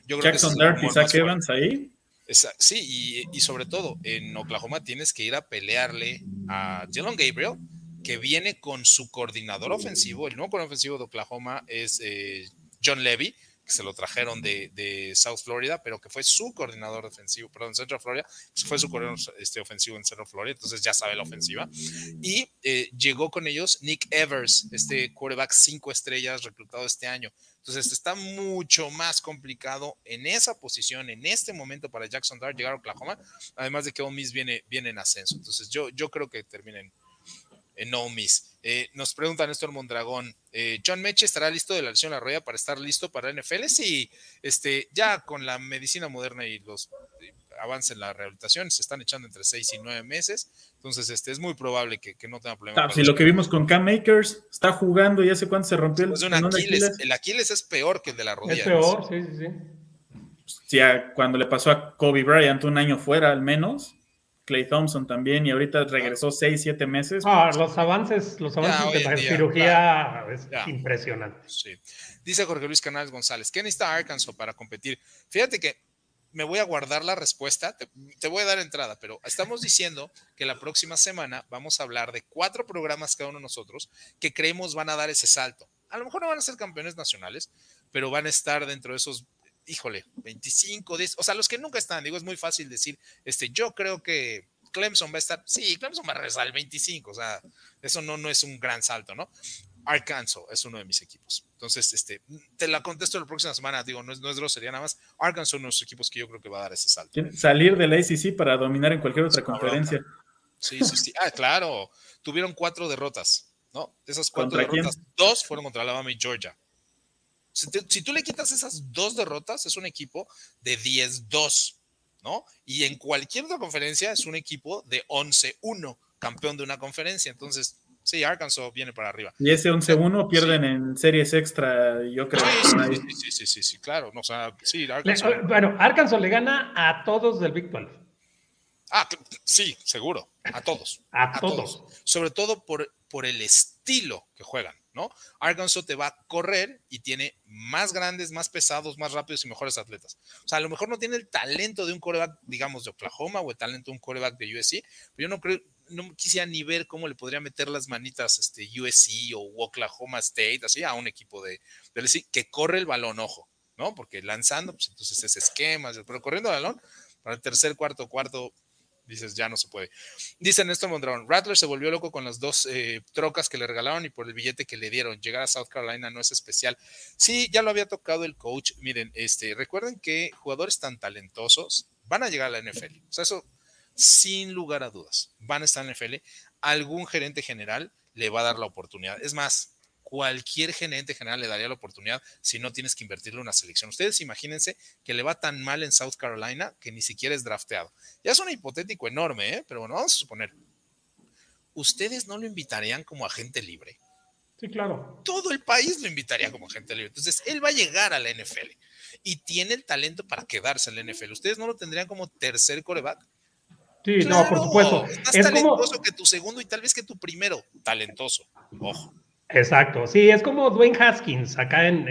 Jackson Dart y Zach Evans ahí. sí, y, y, sobre todo en Oklahoma tienes que ir a pelearle a Dylan Gabriel, que viene con su coordinador ofensivo. El nuevo coordinador ofensivo de Oklahoma es eh, John Levy, que se lo trajeron de, South Florida, pero que fue su coordinador defensivo, perdón, Central Florida, fue su coordinador este, ofensivo en Central Florida, entonces ya sabe la ofensiva. Y eh, llegó con ellos Nick Evers, este quarterback cinco estrellas reclutado este año. Entonces está mucho más complicado en esa posición, en este momento para Jackson Dart llegar a Oklahoma, además de que Ole Miss viene, viene en ascenso. Entonces yo, yo creo que terminen en no miss. Eh, nos pregunta Néstor Mondragón, eh, ¿John Meche estará listo de la lesión de la rodilla para estar listo para NFL? Sí, este, ya con la medicina moderna y los eh, avances en la rehabilitación se están echando entre seis y nueve meses, entonces este, es muy probable que, no tenga problema. Ah, si lo que vimos con Cam Makers, está jugando y hace cuánto se rompió el, Aquiles, el Aquiles es peor que el de la rodilla. Es peor, sí, sí, sí. cuando le pasó a Kobe Bryant un año fuera al menos, Clay Thompson también, y ahorita regresó seis, siete meses. Ah, los avances, los avances de la cirugía es impresionante. Sí. Dice Jorge Luis Canales González, ¿qué necesita Arkansas para competir? Fíjate que me voy a guardar la respuesta, te, te, voy a dar entrada, pero estamos diciendo que la próxima semana vamos a hablar de cuatro programas cada uno de nosotros que creemos van a dar ese salto. A lo mejor no van a ser campeones nacionales, pero van a estar dentro de esos híjole, 25, 10, o sea, los que nunca están, digo, es muy fácil decir, este, yo creo que Clemson va a estar, sí, Clemson va a regresar al 25, o sea, eso no, no es un gran salto, ¿no? Arkansas es uno de mis equipos. Entonces, este, te la contesto la próxima semana, digo, no es, no es grosería nada más. Arkansas es uno de los equipos que yo creo que va a dar ese salto. Salir de la ACC para dominar en cualquier otra conferencia. Sí, sí, sí. Ah, claro. Tuvieron cuatro derrotas, ¿no? De esas cuatro derrotas, dos fueron contra Alabama y Georgia. Si, tú le quitas esas dos derrotas, es un equipo de 10-2, ¿no? Y en cualquier otra conferencia es un equipo de 11-1, campeón de una conferencia. Entonces, sí, Arkansas viene para arriba. Y ese 11-1 pierden en series extra, yo creo. Sí, sí, sí, sí, claro. o sea, sí, Arkansas. bueno, Arkansas le gana a todos del Big 12. Ah, sí, seguro. A todos. a, todos. Sobre todo por, por el estilo que juegan. ¿no? Arkansas te va a correr y tiene más grandes, más pesados, más rápidos y mejores atletas. O sea, a lo mejor no tiene el talento de un coreback, digamos, de Oklahoma o el talento de un coreback de USC, pero yo no creo, no quisiera ni ver cómo le podría meter las manitas este, USC o Oklahoma State, así a un equipo de, de que corre el balón, ojo. ¿no? Porque lanzando, pues entonces es esquemas, pero corriendo el balón, para el tercer, cuarto, cuarto, dices, ya no se puede. Dice Néstor Mondragón, Rattler se volvió loco con las dos eh, trocas que le regalaron y por el billete que le dieron. Llegar a South Carolina no es especial. Sí, ya lo había tocado el coach. Miren, este, recuerden que jugadores tan talentosos van a llegar a la NFL. O sea, eso sin lugar a dudas. Van a estar en la NFL. Algún gerente general le va a dar la oportunidad. Es más, cualquier gerente general le daría la oportunidad si no tienes que invertirle una selección. Ustedes imagínense que le va tan mal en South Carolina que ni siquiera es drafteado. Ya es un hipotético enorme, ¿eh? pero bueno, vamos a suponer. ¿Ustedes no lo invitarían como agente libre? Sí, claro. Todo el país lo invitaría como agente libre. Entonces, él va a llegar a la NFL y tiene el talento para quedarse en la NFL. ¿Ustedes no lo tendrían como tercer coreback? Sí, no, por supuesto. es talentoso que tu segundo y tal vez que tu primero. Talentoso. Ojo. Exacto, sí, es como Dwayne Haskins acá en,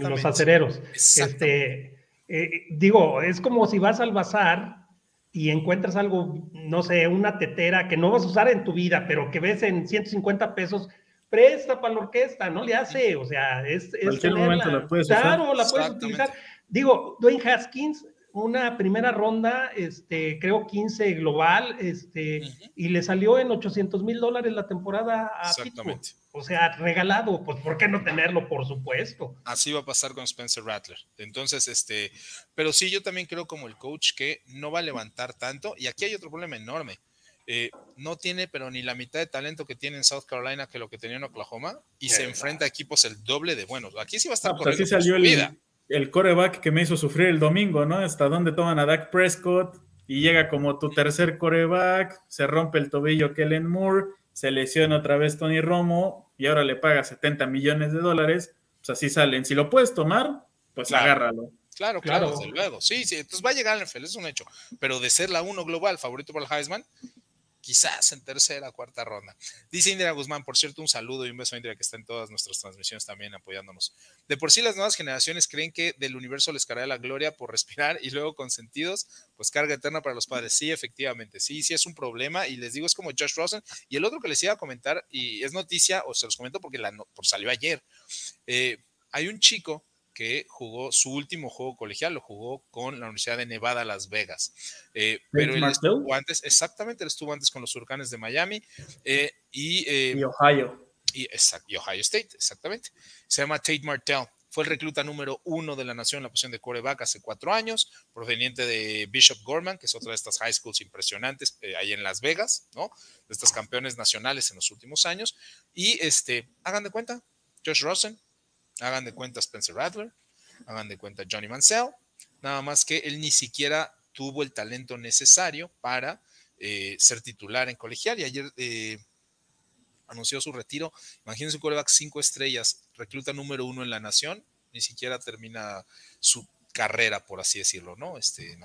los acereros. Este, eh, digo, es como si vas al bazar y encuentras algo, no sé, una tetera que no vas a usar en tu vida, pero que ves en 150 pesos, presta para la orquesta, no le hace, o sea, es... En cualquier momento la puedes usar. Claro, la puedes utilizar. Digo, Dwayne Haskins una primera ronda, este, creo 15 global, este, y le salió en 800 mil dólares la temporada a Exactamente. O sea, regalado, pues ¿por qué no tenerlo? Por supuesto. Así va a pasar con Spencer Rattler. Entonces, este, pero sí, yo también creo como el coach que no va a levantar tanto, y aquí hay otro problema enorme. Eh, no tiene, pero ni la mitad de talento que tiene en South Carolina que lo que tenía en Oklahoma, y se enfrenta a equipos el doble de buenos. Aquí sí va a estar por pues corriendo salió vida el coreback que me hizo sufrir el domingo, ¿no? Hasta donde toman a Dak Prescott y llega como tu tercer coreback, se rompe el tobillo Kellen Moore, se lesiona otra vez Tony Romo y ahora le paga 70 millones de dólares, pues así salen. Si lo puedes tomar, pues agárralo. Claro, claro, desde luego. Sí, sí, entonces va a llegar al NFL, es un hecho. Pero de ser la uno global, favorito para el Heisman, quizás en tercera, cuarta ronda. Dice Indira Guzmán, por cierto, un saludo y un beso a Indira que está en todas nuestras transmisiones también apoyándonos. De por sí las nuevas generaciones creen que del universo les caerá la gloria por respirar y luego con sentidos, pues carga eterna para los padres. Sí, efectivamente, sí, sí es un problema y les digo, es como Josh Rosen. Y el otro que les iba a comentar, y es noticia, o se los comento porque la, por salió ayer, eh, hay un chico que jugó su último juego colegial, lo jugó con la Universidad de Nevada, Las Vegas. Eh, pero él estuvo antes, exactamente, él estuvo antes con los Hurricanes de Miami eh, y, y, Ohio. Y, y, Ohio State, exactamente. Se llama Tate Martell. Fue el recluta número uno de la nación en la posición de coreback hace cuatro años, proveniente de Bishop Gorman, que es otra de estas high schools impresionantes eh, ahí en Las Vegas, ¿no? De estas campeones nacionales en los últimos años. Y este, hagan de cuenta, Josh Rosen, Hagan de cuenta Spencer Rattler, hagan de cuenta Johnny Mansell, nada más que él ni siquiera tuvo el talento necesario para eh, ser titular en colegial y ayer eh, anunció su retiro. Imagínense un coreback cinco estrellas, recluta número uno en la nación, ni siquiera termina su carrera, por así decirlo, ¿no? Este,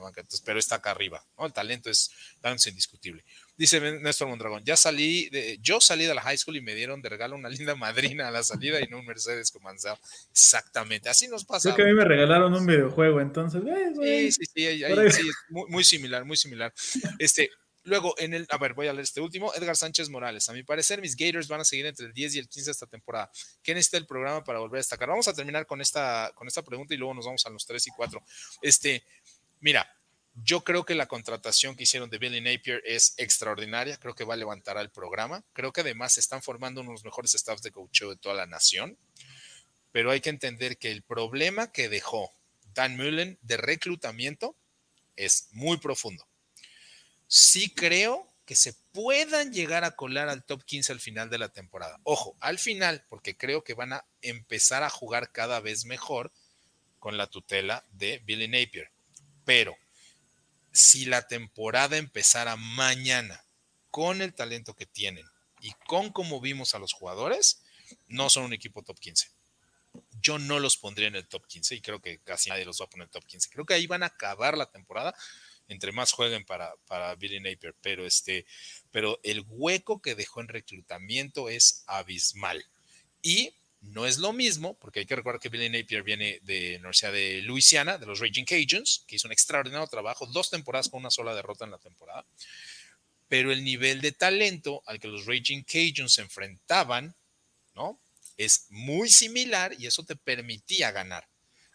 pero está acá arriba, ¿no? El talento es, talento indiscutible. Dice Néstor Mondragón, ya salí, de, yo salí de la high school y me dieron de regalo una linda madrina a la salida y no un Mercedes con manzado. Exactamente, así nos pasa. Creo que a mí me regalaron un videojuego, entonces. sí, sí, sí, sí, muy, muy, similar, muy similar. Este, Luego, en el, a ver, voy a leer este último, Edgar Sánchez Morales. A mi parecer, mis Gators van a seguir entre el 10 y el 15 esta temporada. ¿Qué necesita el programa para volver a destacar? Vamos a terminar con esta, con esta pregunta y luego nos vamos a los 3 y 4. Este, mira, yo creo que la contratación que hicieron de Billy Napier es extraordinaria. Creo que va a levantar al programa. Creo que además se están formando unos mejores staffs de coaching de toda la nación. Pero hay que entender que el problema que dejó Dan Mullen de reclutamiento es muy profundo sí creo que se puedan llegar a colar al top 15 al final de la temporada. Ojo, al final, porque creo que van a empezar a jugar cada vez mejor con la tutela de Billy Napier. Pero si la temporada empezara mañana con el talento que tienen y con cómo vimos a los jugadores, no son un equipo top 15. Yo no los pondría en el top 15 y creo que casi nadie los va a poner en el top 15. Creo que ahí van a acabar la temporada entre más jueguen para, para Billy Napier, pero este, pero el hueco que dejó en reclutamiento es abismal. Y no es lo mismo, porque hay que recordar que Billy Napier viene de la Universidad de Louisiana, de los Raging Cajuns, que hizo un extraordinario trabajo, dos temporadas con una sola derrota en la temporada, pero el nivel de talento al que los Raging Cajuns se enfrentaban, ¿no? Es muy similar y eso te permitía ganar.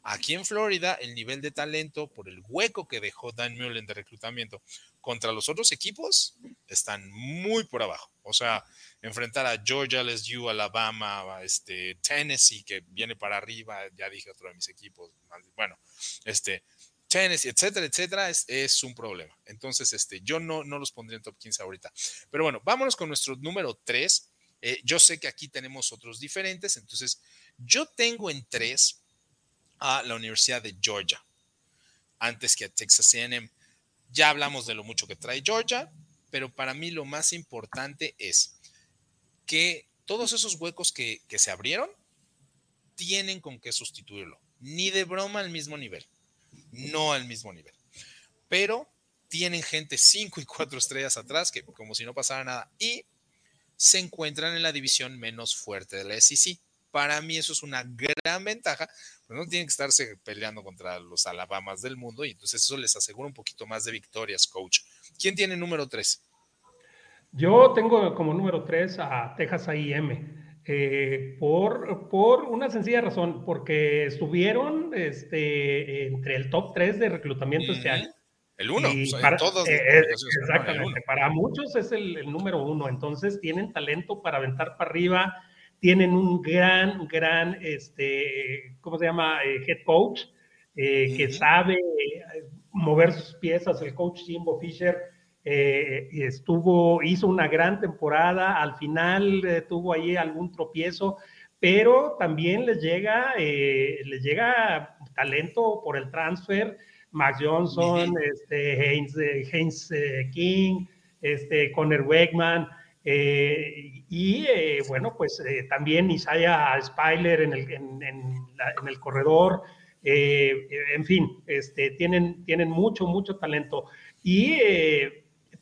Aquí en Florida, el nivel de talento por el hueco que dejó Dan Mullen de reclutamiento contra los otros equipos están muy por abajo. O sea, enfrentar a Georgia, LSU, Alabama, este, Tennessee, que viene para arriba, ya dije otro de mis equipos, bueno, este, Tennessee, etcétera, etcétera, es, un problema. Entonces, este, yo no, no los pondría en top 15 ahorita. Pero bueno, vámonos con nuestro número 3. Eh, yo sé que aquí tenemos otros diferentes, entonces yo tengo en 3 a la Universidad de Georgia, antes que a Texas AM. Ya hablamos de lo mucho que trae Georgia, pero para mí lo más importante es que todos esos huecos que, se abrieron tienen con qué sustituirlo. Ni de broma al mismo nivel no al mismo nivel. Pero tienen gente 5 y 4 estrellas atrás, que como si no pasara nada, y se encuentran en la división menos fuerte de la SEC. Para mí eso es una gran ventaja, no tienen que estarse peleando contra los Alabamas del mundo y entonces eso les asegura un poquito más de victorias, coach. ¿Quién tiene número 3? Yo tengo como número 3 a Texas A&M. Eh, por, por, una sencilla razón, porque estuvieron este, entre el top 3 de reclutamiento este año. El uno, para, todos. Eh, exactamente, para muchos es el, número uno, entonces tienen talento para aventar para arriba, tienen un gran, gran, este, ¿cómo se llama? Eh, head coach, que sabe mover sus piezas, el coach Jimbo Fisher eh, estuvo, hizo una gran temporada, al final eh, tuvo ahí algún tropiezo, pero también les llega, eh, les llega talento por el transfer, Max Johnson, este, Haynes, King, este, Conner Wegman, y bueno, pues también Isaiah Spiler en el, en, en el corredor, en fin, este, tienen, tienen mucho, mucho talento. Y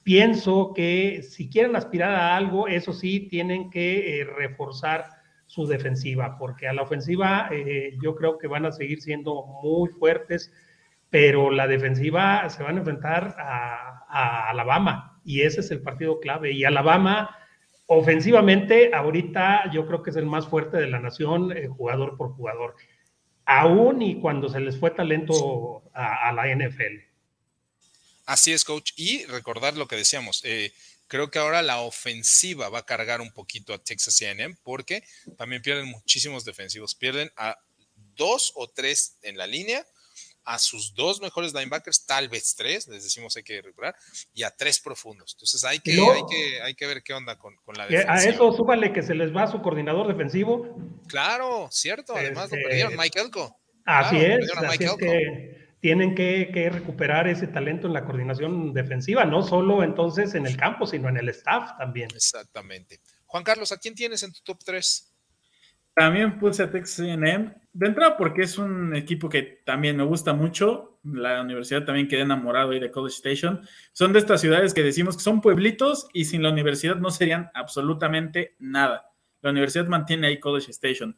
pienso que si quieren aspirar a algo, eso sí, tienen que eh, reforzar su defensiva, porque a la ofensiva eh, yo creo que van a seguir siendo muy fuertes, pero la defensiva se van a enfrentar a, Alabama y ese es el partido clave. Y Alabama, ofensivamente, ahorita yo creo que es el más fuerte de la nación, eh, jugador por jugador, aún y cuando se les fue talento a la NFL. Así es, coach. Y recordar lo que decíamos, eh, creo que ahora la ofensiva va a cargar un poquito a Texas AM porque también pierden muchísimos defensivos. Pierden a dos o tres en la línea, a sus dos mejores linebackers, tal vez tres, les decimos hay que recuperar, y a tres profundos. Entonces hay que, hay que, hay que ver qué onda con, la defensa. A eso súbale que se les va su coordinador defensivo. Claro, cierto, además lo este, perdieron, Mike Elko. Así es, así es que tienen que, recuperar ese talento en la coordinación defensiva, no solo entonces en el campo, sino en el staff también. Exactamente. Juan Carlos, ¿a quién tienes en tu top 3? También puse a Texas A&M, de entrada porque es un equipo que también me gusta mucho, la universidad también quedé enamorado ahí de College Station, son de estas ciudades que decimos que son pueblitos y sin la universidad no serían absolutamente nada. La universidad mantiene ahí College Station.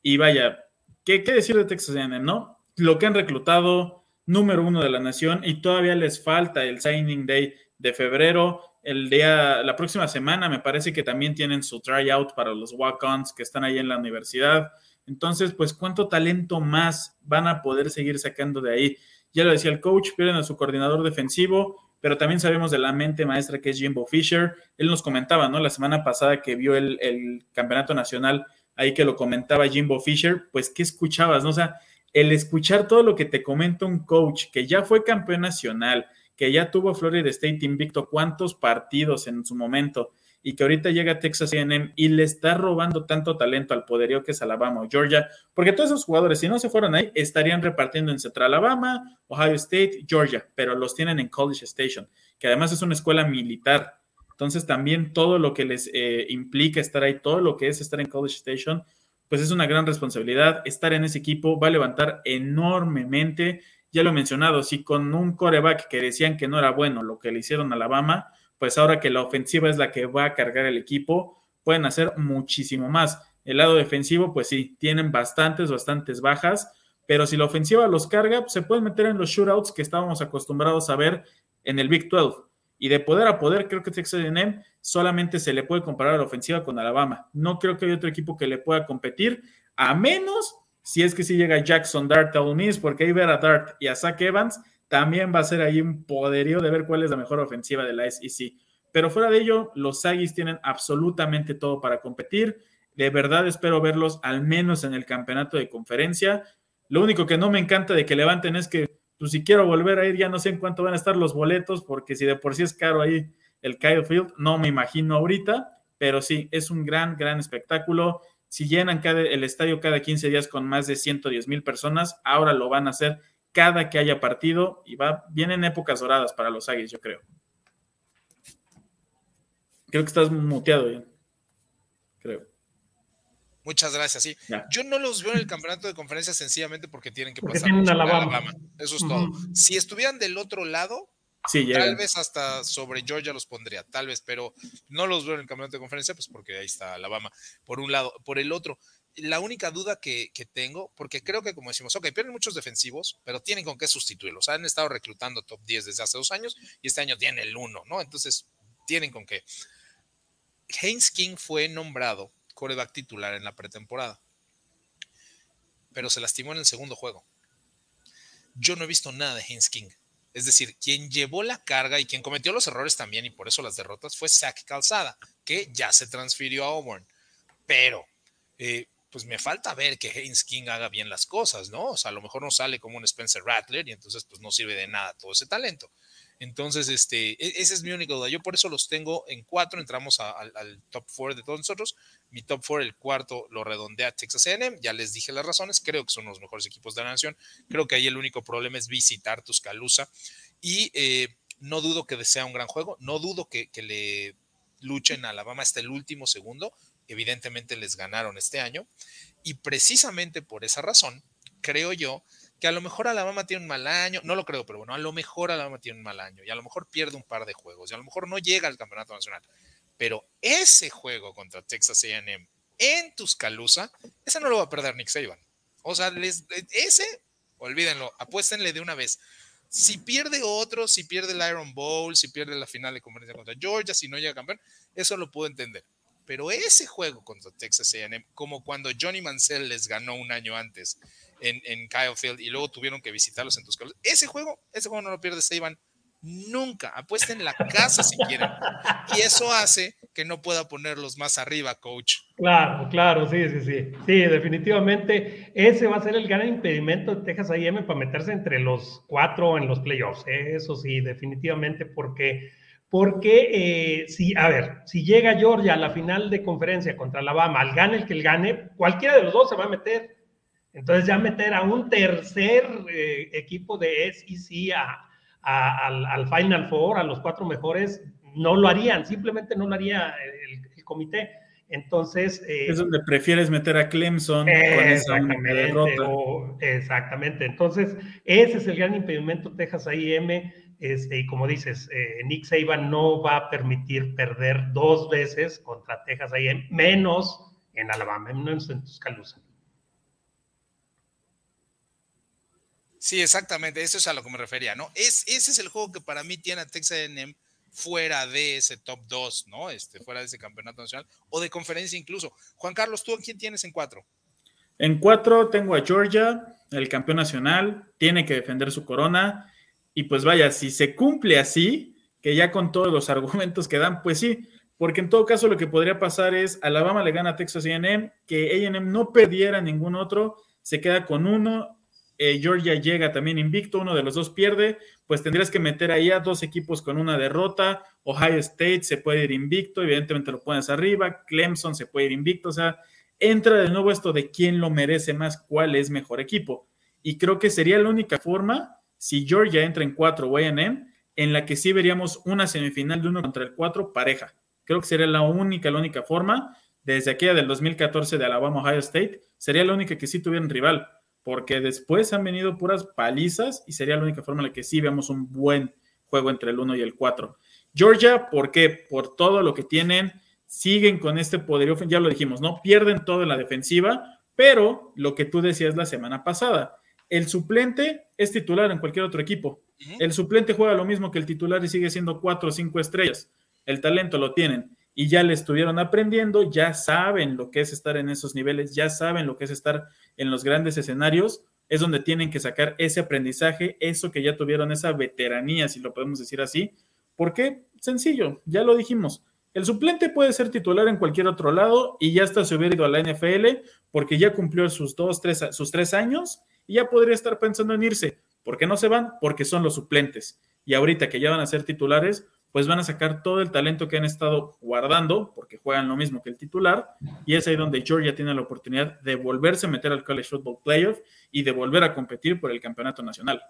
Y vaya, ¿qué, qué decir de Texas A&M, no? Lo que han reclutado, número uno de la nación y todavía les falta el signing day de febrero. El día, la próxima semana me parece que también tienen su tryout para los walk-ons que están ahí en la universidad. Entonces, pues, ¿cuánto talento más van a poder seguir sacando de ahí? Ya lo decía el coach, pierden a su coordinador defensivo, pero también sabemos de la mente maestra que es Jimbo Fisher. Él nos comentaba, ¿no? La semana pasada que vio el, campeonato nacional, ahí que lo comentaba Jimbo Fisher, pues, ¿qué escuchabas? No? O sea, el escuchar todo lo que te comenta un coach que ya fue campeón nacional, que ya tuvo Florida State invicto cuántos partidos en su momento y que ahorita llega a Texas A&M y le está robando tanto talento al poderío que es Alabama o Georgia, porque todos esos jugadores, si no se fueran ahí, estarían repartiendo en Central Alabama, Ohio State, Georgia, pero los tienen en College Station, que además es una escuela militar. Entonces también todo lo que les eh, implica estar ahí, todo lo que es estar en College Station, pues es una gran responsabilidad. Estar en ese equipo va a levantar enormemente. Ya lo he mencionado, si con un coreback que decían que no era bueno lo que le hicieron a Alabama, pues ahora que la ofensiva es la que va a cargar el equipo, pueden hacer muchísimo más. El lado defensivo, pues sí, tienen bastantes, bastantes bajas, pero si la ofensiva los carga, pues se pueden meter en los shootouts que estábamos acostumbrados a ver en el Big 12. Y de poder a poder, creo que Texas A&M solamente se le puede comparar a la ofensiva con Alabama. No creo que haya otro equipo que le pueda competir, a menos si es que si llega Jackson Dart Miss, porque ahí ver a Dart y a Zach Evans también va a ser ahí un poderío de ver cuál es la mejor ofensiva de la SEC. Pero fuera de ello, los Aggies tienen absolutamente todo para competir. De verdad espero verlos al menos en el campeonato de conferencia. Lo único que no me encanta de que levanten es que, pues si quiero volver a ir, ya no sé en cuánto van a estar los boletos, porque si de por sí es caro ahí el Kyle Field, no me imagino ahorita, pero sí, es un gran, gran espectáculo. Si llenan cada, el estadio cada 15 días con más de 110 mil personas, ahora lo van a hacer cada que haya partido y va, vienen épocas doradas para los Aggies, yo creo. Creo que estás muteado, ya. Creo. Muchas gracias, sí. Yo no los veo en el campeonato de conferencia sencillamente porque tienen que pasar por Alabama. Eso es todo. Si estuvieran del otro lado, tal vez hasta sobre Georgia los pondría, tal vez, pero no los veo en el campeonato de conferencia, pues porque ahí está Alabama, por un lado. Por el otro, la única duda que, tengo, porque creo que como decimos, ok, pierden muchos defensivos, pero tienen con qué sustituirlos. Han estado reclutando top 10 desde hace dos años y este año tienen el 1, ¿no? Entonces, tienen con qué. Haynes King fue nombrado coreback titular en la pretemporada, pero se lastimó en el segundo juego. Yo no he visto nada de Haynes King. Es decir, quien llevó la carga y quien cometió los errores también y por eso las derrotas fue Zach Calzada, que ya se transfirió a Auburn. Pero, eh, pues me falta ver que Haynes King haga bien las cosas, ¿no? O sea, a lo mejor no sale como un Spencer Rattler y entonces pues no sirve de nada todo ese talento. Entonces, este, e, esa es mi única duda. Yo por eso los tengo en cuatro, entramos al top four de todos nosotros. Mi top four, el cuarto, lo redondea Texas AM. Ya les dije las razones, creo que son los mejores equipos de la nación. Creo que ahí el único problema es visitar Tuscaloosa. Y eh, no dudo que sea un gran juego, no dudo que, que le luchen a Alabama hasta el último segundo. Evidentemente les ganaron este año. Y precisamente por esa razón, creo yo que a lo mejor Alabama tiene un mal año, no lo creo, pero bueno, a lo mejor Alabama tiene un mal año y a lo mejor pierde un par de juegos y a lo mejor no llega al campeonato nacional. Pero ese juego contra Texas AM en Tuscaloosa, ese no lo va a perder Nick Saban. O sea, ese, olvídenlo, apuéstenle de una vez. Si pierde otro, si pierde el Iron Bowl, si pierde la final de conferencia contra Georgia, si no llega campeón, eso lo puedo entender. Pero ese juego contra Texas AM, como cuando Johnny Mansell les ganó un año antes en, Kyle Field y luego tuvieron que visitarlos en Tuscaloosa. Ese juego, ese juego no lo pierde Saban nunca. Apuesten la casa si quieren. Y eso hace que no pueda ponerlos más arriba, coach. Claro, claro, sí, sí, sí. Sí, definitivamente ese va a ser el gran impedimento de Texas A&M para meterse entre los cuatro en los playoffs. Eso sí, definitivamente, porque, porque eh, si, a ver, si llega Georgia a la final de conferencia contra Alabama, al gane el que el gane, cualquiera de los dos se va a meter entonces ya meter a un tercer eh, equipo de SEC a, al, Final Four, a los cuatro mejores, no lo harían, simplemente no lo haría el, comité. Entonces... Eh, es donde prefieres meter a Clemson con esa derrota. exactamente. Entonces, ese es el gran impedimento Texas A&M. Este, y como dices, eh, Nick Saban no va a permitir perder dos veces contra Texas A&M, menos en Alabama, menos en Tuscaloosa. Sí, exactamente, eso es a lo que me refería, ¿no? Es, ese es el juego que para mí tiene a Texas A&M fuera de ese top 2, ¿no? Este, fuera de ese campeonato nacional o de conferencia incluso. Juan Carlos, ¿tú a quién tienes en cuatro? En cuatro tengo a Georgia, el campeón nacional, tiene que defender su corona y pues vaya, si se cumple así, que ya con todos los [LAUGHS] argumentos que dan, pues sí, porque en todo caso lo que podría pasar es Alabama le gana a Texas A&M, que A&M no perdiera ningún otro, se queda con uno eh, Georgia llega también invicto, uno de los dos pierde, pues tendrías que meter ahí a dos equipos con una derrota. Ohio State se puede ir invicto, evidentemente lo pones arriba. Clemson se puede ir invicto, o sea, entra de nuevo esto de quién lo merece más, cuál es mejor equipo. Y creo que sería la única forma, si Georgia entra en 4 o en la que sí veríamos una semifinal de uno contra el 4 pareja. Creo que sería la única, la única forma. Desde aquella del 2014 de Alabama Ohio State, sería la única que sí tuvieran rival porque después han venido puras palizas y sería la única forma en la que sí vemos un buen juego entre el 1 y el 4. Georgia, ¿por qué? Por todo lo que tienen, siguen con este poderío, ya lo dijimos, ¿no? Pierden todo en la defensiva, pero lo que tú decías la semana pasada, el suplente es titular en cualquier otro equipo. El suplente juega lo mismo que el titular y sigue siendo 4 o 5 estrellas. El talento lo tienen. y ya le estuvieron aprendiendo, ya saben lo que es estar en esos niveles, ya saben lo que es estar en los grandes escenarios, es donde tienen que sacar ese aprendizaje, eso que ya tuvieron, esa veteranía, si lo podemos decir así. ¿Por qué? Sencillo, ya lo dijimos. El suplente puede ser titular en cualquier otro lado y ya está subido a la NFL porque ya cumplió sus dos, tres, sus tres años y ya podría estar pensando en irse. ¿Por qué no se van? Porque son los suplentes. Y ahorita que ya van a ser titulares, pues van a sacar todo el talento que han estado guardando, porque juegan lo mismo que el titular, y es ahí donde Georgia tiene la oportunidad de volverse a meter al College Football Playoff y de volver a competir por el campeonato nacional.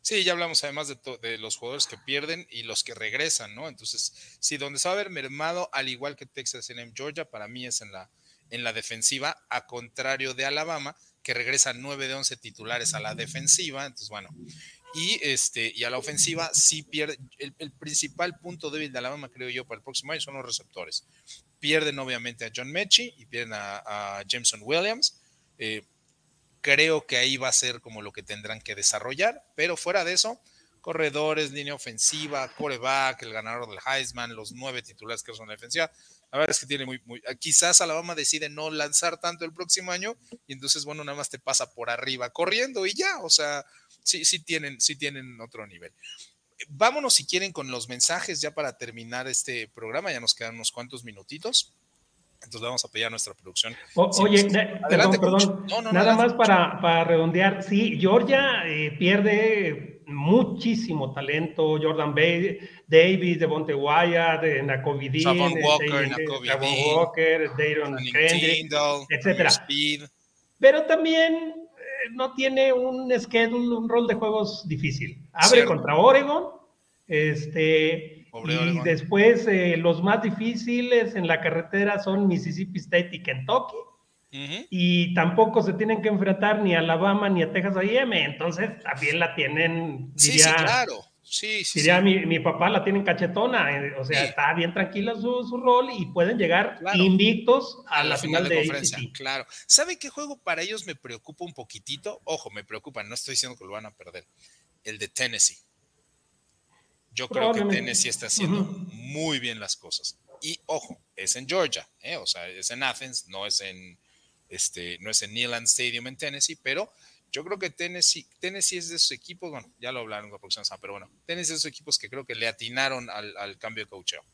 Sí, ya hablamos además de, los jugadores que pierden y los que regresan, ¿no? Entonces, sí, donde se va a ver mermado, al igual que Texas en Georgia, para mí es en la, en la defensiva, a contrario de Alabama, que regresa 9 de 11 titulares a la defensiva. Entonces, bueno, y, este, y a la ofensiva sí pierde. El, principal punto débil de Alabama, creo yo, para el próximo año son los receptores. Pierden obviamente a John Mechie y pierden a, Jameson Williams. Eh, creo que ahí va a ser como lo que tendrán que desarrollar, pero fuera de eso, corredores, línea ofensiva, coreback, el ganador del Heisman, los nueve titulares que son la defensiva. La verdad es que tiene muy, muy, quizás Alabama decide no lanzar tanto el próximo año y entonces, bueno, nada más te pasa por arriba corriendo y ya, o sea, sí, sí tienen, sí tienen otro nivel. Vámonos si quieren con los mensajes ya para terminar este programa, ya nos quedan unos cuantos minutitos. Entonces vamos a pedir a nuestra producción. oye, adelante, perdón, nada más para, para, redondear. Sí, Georgia eh, pierde muchísimo talento. Jordan Bay, Davis, Devonte Wyatt, Nakovidin, Walker, Walker, Dayron Kendrick, etcétera. Pero también no tiene un schedule, un rol de juegos difícil. Abre contra Oregon, este, y después eh, los más difíciles en la carretera son Mississippi State y Kentucky. Y tampoco se tienen que enfrentar ni a Alabama ni a Texas A&M, entonces también la tienen. sí, sí, claro. Sí, sí, diría, Mi, papá la tiene cachetona, eh, o sea, está bien tranquila su, su, rol y pueden llegar invictos a, la, final, de, conferencia. Claro. ¿Sabe qué juego para ellos me preocupa un poquitito? Ojo, me preocupa, no estoy diciendo que lo van a perder. El de Tennessee. Yo creo que Tennessee está haciendo muy bien las cosas. Y ojo, es en Georgia, ¿eh? o sea, es en Athens, no es en, este, no es en Neyland Stadium en Tennessee, pero yo creo que Tennessee, Tennessee es de esos equipos, bueno, ya lo hablaron la pero bueno, Tennessee es de esos equipos que creo que le atinaron al, cambio de coacheo.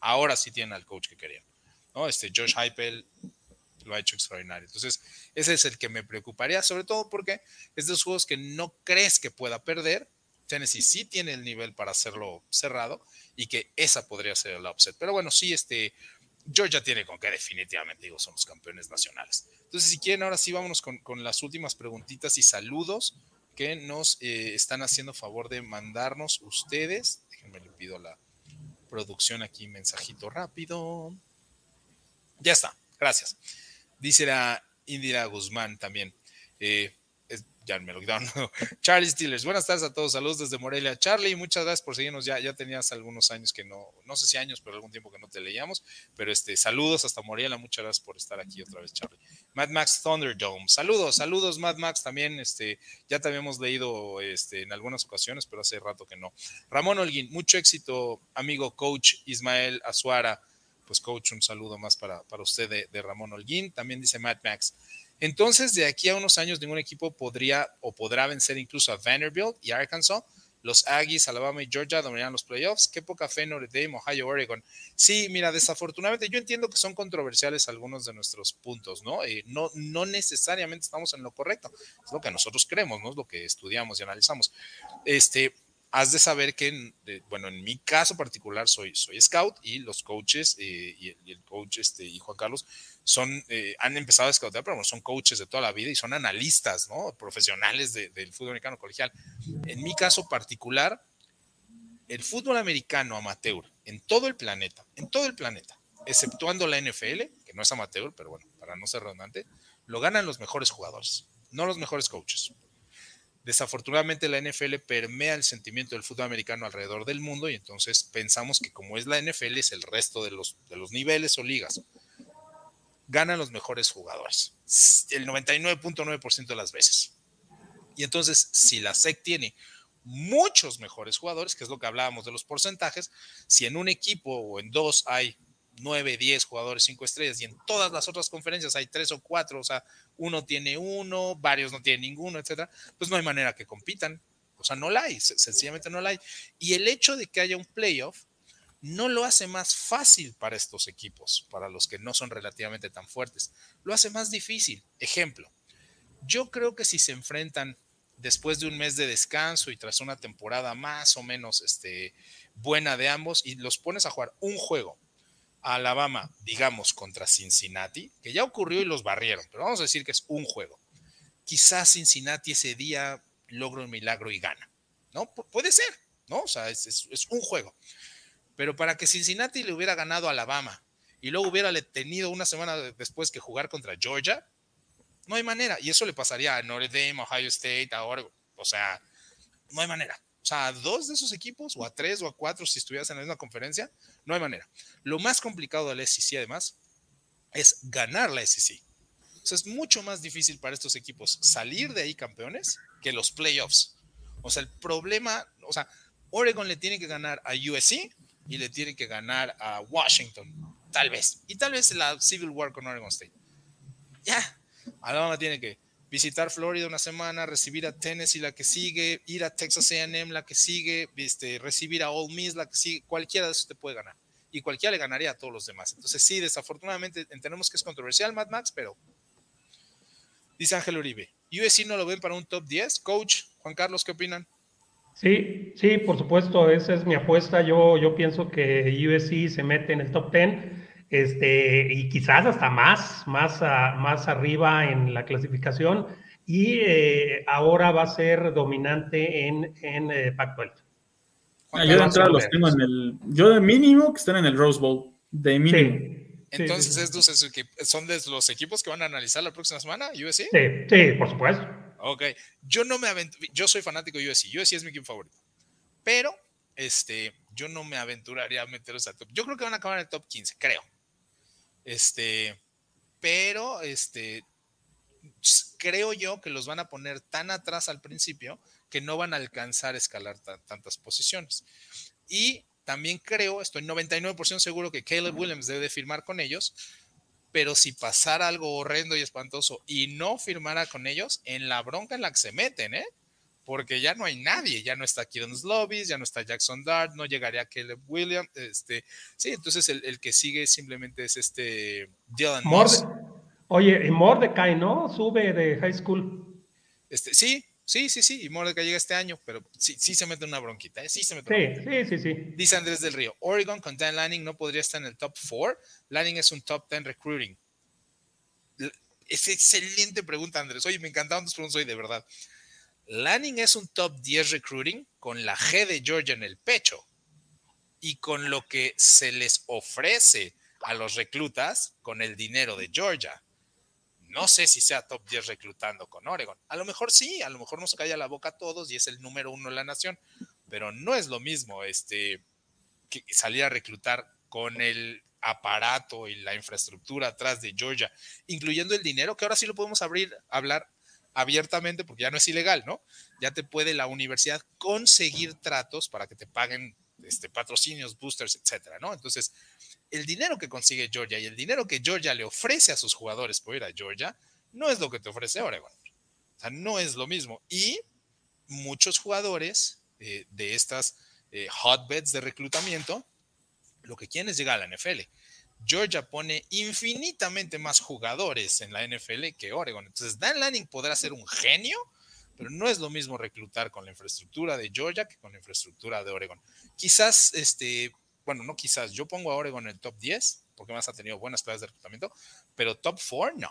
Ahora sí tienen al coach que querían. ¿no? Este Josh Heupel lo ha hecho extraordinario. Entonces, ese es el que me preocuparía, sobre todo porque es de esos juegos que no crees que pueda perder. Tennessee sí tiene el nivel para hacerlo cerrado y que esa podría ser la upset. Pero bueno, sí, este, Georgia tiene con que definitivamente, digo, son los campeones nacionales. Entonces, si quieren, ahora sí vámonos con, las últimas preguntitas y saludos que nos eh, están haciendo favor de mandarnos ustedes. Déjenme le pido la producción aquí, mensajito rápido. Ya está, gracias. Dice la Indira Guzmán también. Eh, ya me lo [LAUGHS] Charlie Steelers, buenas tardes a todos, saludos desde Morelia. Charlie, muchas gracias por seguirnos, ya, ya tenías algunos años que no, no sé si años, pero algún tiempo que no te leíamos, pero este, saludos hasta Morelia, muchas gracias por estar aquí otra vez, Charlie. Mad Max Thunderdome, saludos, saludos Mad Max también, este, ya te habíamos leído este, en algunas ocasiones, pero hace rato que no. Ramón Holguín, mucho éxito, amigo coach Ismael Azuara, pues coach, un saludo más para, para usted de, de Ramón Holguín, también dice Mad Max. Entonces, de aquí a unos años, ningún equipo podría o podrá vencer incluso a Vanderbilt y Arkansas. Los Aggies, Alabama y Georgia dominarán los playoffs. Qué poca fe Notre Dame, Ohio, Oregon. Sí, mira, desafortunadamente yo entiendo que son controversiales algunos de nuestros puntos, ¿no? Eh, no, no necesariamente estamos en lo correcto. Es lo que nosotros creemos, ¿no? Es lo que estudiamos y analizamos. Este, has de saber que, bueno, en mi caso particular soy, soy scout y los coaches eh, y, el, coach este, y Juan Carlos son, eh, han empezado a scoutar, pero son coaches de toda la vida y son analistas, ¿no? Profesionales del fútbol americano colegial. En mi caso particular, el fútbol americano amateur en todo el planeta, en todo el planeta, exceptuando la NFL, que no es amateur, pero bueno, para no ser redundante, lo ganan los mejores jugadores, no los mejores coaches. Desafortunadamente la NFL permea el sentimiento del fútbol americano alrededor del mundo y entonces pensamos que como es la NFL es el resto de los, de los niveles o ligas. Ganan los mejores jugadores, el 99.9% de las veces. Y entonces si la SEC tiene muchos mejores jugadores, que es lo que hablábamos de los porcentajes, si en un equipo o en dos hay 9, 10 jugadores 5 estrellas y en todas las otras conferencias hay 3 o 4, o sea, uno tiene uno, varios no tienen ninguno, etcétera, pues no hay manera que compitan. O sea, no la hay, sencillamente no la hay. Y el hecho de que haya un playoff no lo hace más fácil para estos equipos, para los que no son relativamente tan fuertes. Lo hace más difícil. Ejemplo, yo creo que si se enfrentan después de un mes de descanso y tras una temporada más o menos este, buena de ambos y los pones a jugar un juego, Alabama, digamos, contra Cincinnati, que ya ocurrió y los barrieron, pero vamos a decir que es un juego. Quizás Cincinnati ese día logra un milagro y gana, ¿no? puede ser, ¿no? O sea, es, un juego. Pero para que Cincinnati le hubiera ganado a Alabama y luego hubiera tenido una semana después que jugar contra Georgia, no hay manera. Y eso le pasaría a Notre Dame, Ohio State, a Oregon. O sea, no hay manera. O sea, a dos de esos equipos, o a tres, o a cuatro, si estuvieras en la misma conferencia, no hay manera. Lo más complicado del SEC, además, es ganar la SEC. O sea, es mucho más difícil para estos equipos salir de ahí campeones que los playoffs. O sea, el problema, o sea, Oregon le tiene que ganar a USC y le tiene que ganar a Washington, tal vez. Y tal vez la Civil War con Oregon State. Ya, Alabama tiene que visitar Florida una semana, recibir a Tennessee la que sigue, ir a Texas A&M la que sigue, este, recibir a Ole Miss la que sigue, cualquiera de esos te puede ganar. Y cualquiera le ganaría a todos los demás. Entonces sí, desafortunadamente entendemos que es controversial Mad Max, pero dice Ángel Uribe, USC no lo ven para un top 10. Coach, Juan Carlos, ¿qué opinan? Sí, sí, por supuesto, esa es mi apuesta. Yo, yo pienso que USC se mete en el top 10 este, y quizás hasta más, más, más arriba en la clasificación, y eh, ahora va a ser dominante en, en eh, Pac-12. Ah, yo de entrada los tengo en el, yo de mínimo que estén en el Rose Bowl, de mínimo. Entonces, ¿estos son de los equipos que van a analizar la próxima semana, USC? Sí, sí, por supuesto. Ok, yo no me yo soy fanático de USC, USC es mi equipo favorito, pero este, yo no me aventuraría a meterlos al top. Yo creo que van a acabar en el top 15, creo. Este, pero este, creo yo que los van a poner tan atrás al principio que no van a alcanzar a escalar tantas posiciones. Y también creo, estoy 99% seguro que Caleb Williams debe firmar con ellos, pero si pasara algo horrendo y espantoso y no firmara con ellos, en la bronca en la que se meten, ¿eh? Porque ya no hay nadie, ya no está Kieran Slovis, ya no está Jackson Dart, no llegaría Caleb Williams, este, sí, entonces el, que sigue simplemente es este Dylan Moss. Oye, y Mordecai, ¿no? Sube de high school. Este, sí, sí, sí, sí, y Mordecai llega este año, pero sí, sí se mete una bronquita, ¿eh? sí se mete sí, sí, sí, sí. Dice Andrés del Río, Oregon con Dan Lanning no podría estar en el top 4, Lanning es un top 10 recruiting. Es excelente pregunta, Andrés. Oye, me encantaban tus preguntas hoy, de verdad. Lanning es un top 10 recruiting con la G de Georgia en el pecho y con lo que se les ofrece a los reclutas con el dinero de Georgia. No sé si sea top 10 reclutando con Oregon. A lo mejor sí, a lo mejor nos calla la boca a todos y es el número uno de la nación, pero no es lo mismo este, que salir a reclutar con el aparato y la infraestructura atrás de Georgia, incluyendo el dinero, que ahora sí lo podemos abrir, hablar abiertamente, porque ya no es ilegal, ¿no? Ya te puede la universidad conseguir tratos para que te paguen este, patrocinios, boosters, etcétera, ¿no? Entonces, el dinero que consigue Georgia y el dinero que Georgia le ofrece a sus jugadores por ir a Georgia, no es lo que te ofrece Oregon. O sea, no es lo mismo. Y muchos jugadores eh, de estas eh, hotbeds de reclutamiento, lo que quieren es llegar a la NFL. Georgia pone infinitamente más jugadores en la NFL que Oregon. Entonces, Dan Lanning podrá ser un genio, pero no es lo mismo reclutar con la infraestructura de Georgia que con la infraestructura de Oregon. Quizás, este, bueno, no quizás, yo pongo a Oregon en el top 10, porque más ha tenido buenas clases de reclutamiento, pero top 4, no.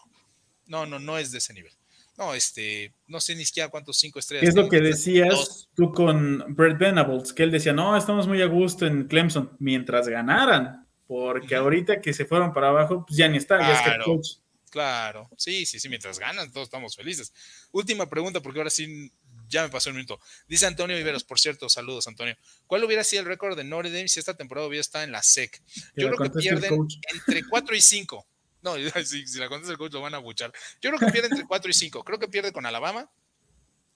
No, no, no es de ese nivel. No, este, no sé ni siquiera cuántos cinco estrellas. Es lo que decías tú con Brett Venables, que él decía, no, estamos muy a gusto en Clemson mientras ganaran porque ahorita que se fueron para abajo, pues ya ni está, claro, ya es que coach. Claro, sí, sí, sí, mientras ganan, todos estamos felices. Última pregunta, porque ahora sí ya me pasó el minuto. Dice Antonio Viveros, por cierto, saludos, Antonio. ¿Cuál hubiera sido el récord de Notre Dame si esta temporada hubiera estado en la SEC? Yo creo que pierden entre 4 y 5. No, [LAUGHS] si, si la contesta el coach lo van a buchar. Yo creo que pierde entre 4 y 5. Creo que pierde con Alabama.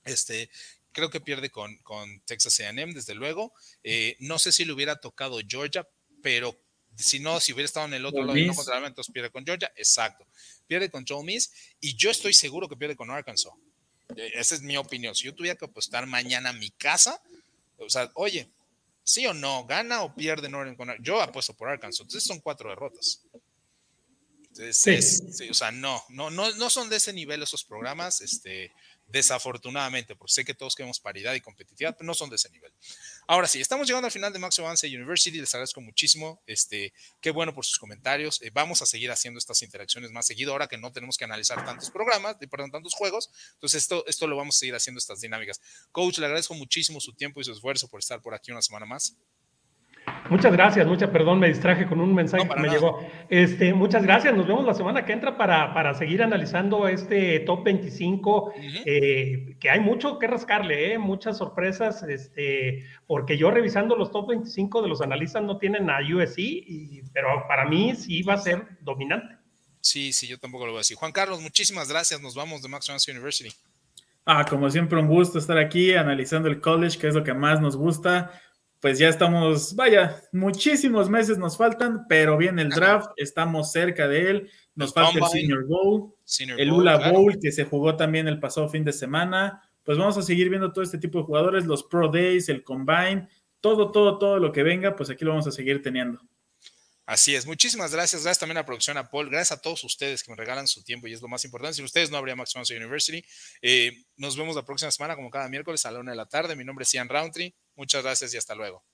Este, creo que pierde con, con Texas AM, desde luego. Eh, no sé si le hubiera tocado Georgia, pero Si no, si hubiera estado en el otro lado y no contra Alabama, entonces pierde con Georgia. Exacto. Pierde con Joe Miss y yo estoy seguro que pierde con Arkansas. E, esa es mi opinión. Si yo tuviera que apostar mañana a mi casa, o sea, oye, sí o no, gana o pierde Northern con. Yo apuesto por Arkansas. Entonces son cuatro derrotas. sí. o sea, no, no, no, no son de ese nivel esos programas. Este, desafortunadamente, porque sé que todos queremos paridad y competitividad, pero no son de ese nivel. Ahora sí, estamos llegando al final de Max Avance University, les agradezco muchísimo, este, qué bueno por sus comentarios, eh, vamos a seguir haciendo estas interacciones más seguido, ahora que no tenemos que analizar tantos programas, perdón, tantos juegos, entonces esto, esto lo vamos a seguir haciendo, estas dinámicas. Coach, le agradezco muchísimo su tiempo y su esfuerzo por estar por aquí una semana más. Muchas gracias, mucha perdón, me distraje con un mensaje que me llegó. Este, muchas gracias, nos vemos la semana que entra para, para seguir analizando este top 25, eh, que hay mucho que rascarle, eh, muchas sorpresas, este, porque yo revisando los top 25 de los analistas no tienen a USC, y, pero para mí sí va a ser dominante. Sí, sí, yo tampoco lo voy a decir. Juan Carlos, muchísimas gracias, nos vamos de Max University. Ah, como siempre, un gusto estar aquí analizando el college, que es lo que más nos gusta pues ya estamos, vaya, muchísimos meses nos faltan, pero bien el draft, estamos cerca de él, nos falta el Senior Bowl, el ULA Bowl que se jugó también el pasado fin de semana, pues vamos a seguir viendo todo este tipo de jugadores, los Pro Days, el Combine, todo, todo, todo lo que venga, pues aquí lo vamos a seguir teniendo. Así es. Muchísimas gracias. Gracias también a producción, a Paul. Gracias a todos ustedes que me regalan su tiempo y es lo más importante. Sin ustedes no habría Max Manson University. Eh, nos vemos la próxima semana, como cada miércoles a la una de la tarde. Mi nombre es Ian Roundtree. Muchas gracias y hasta luego.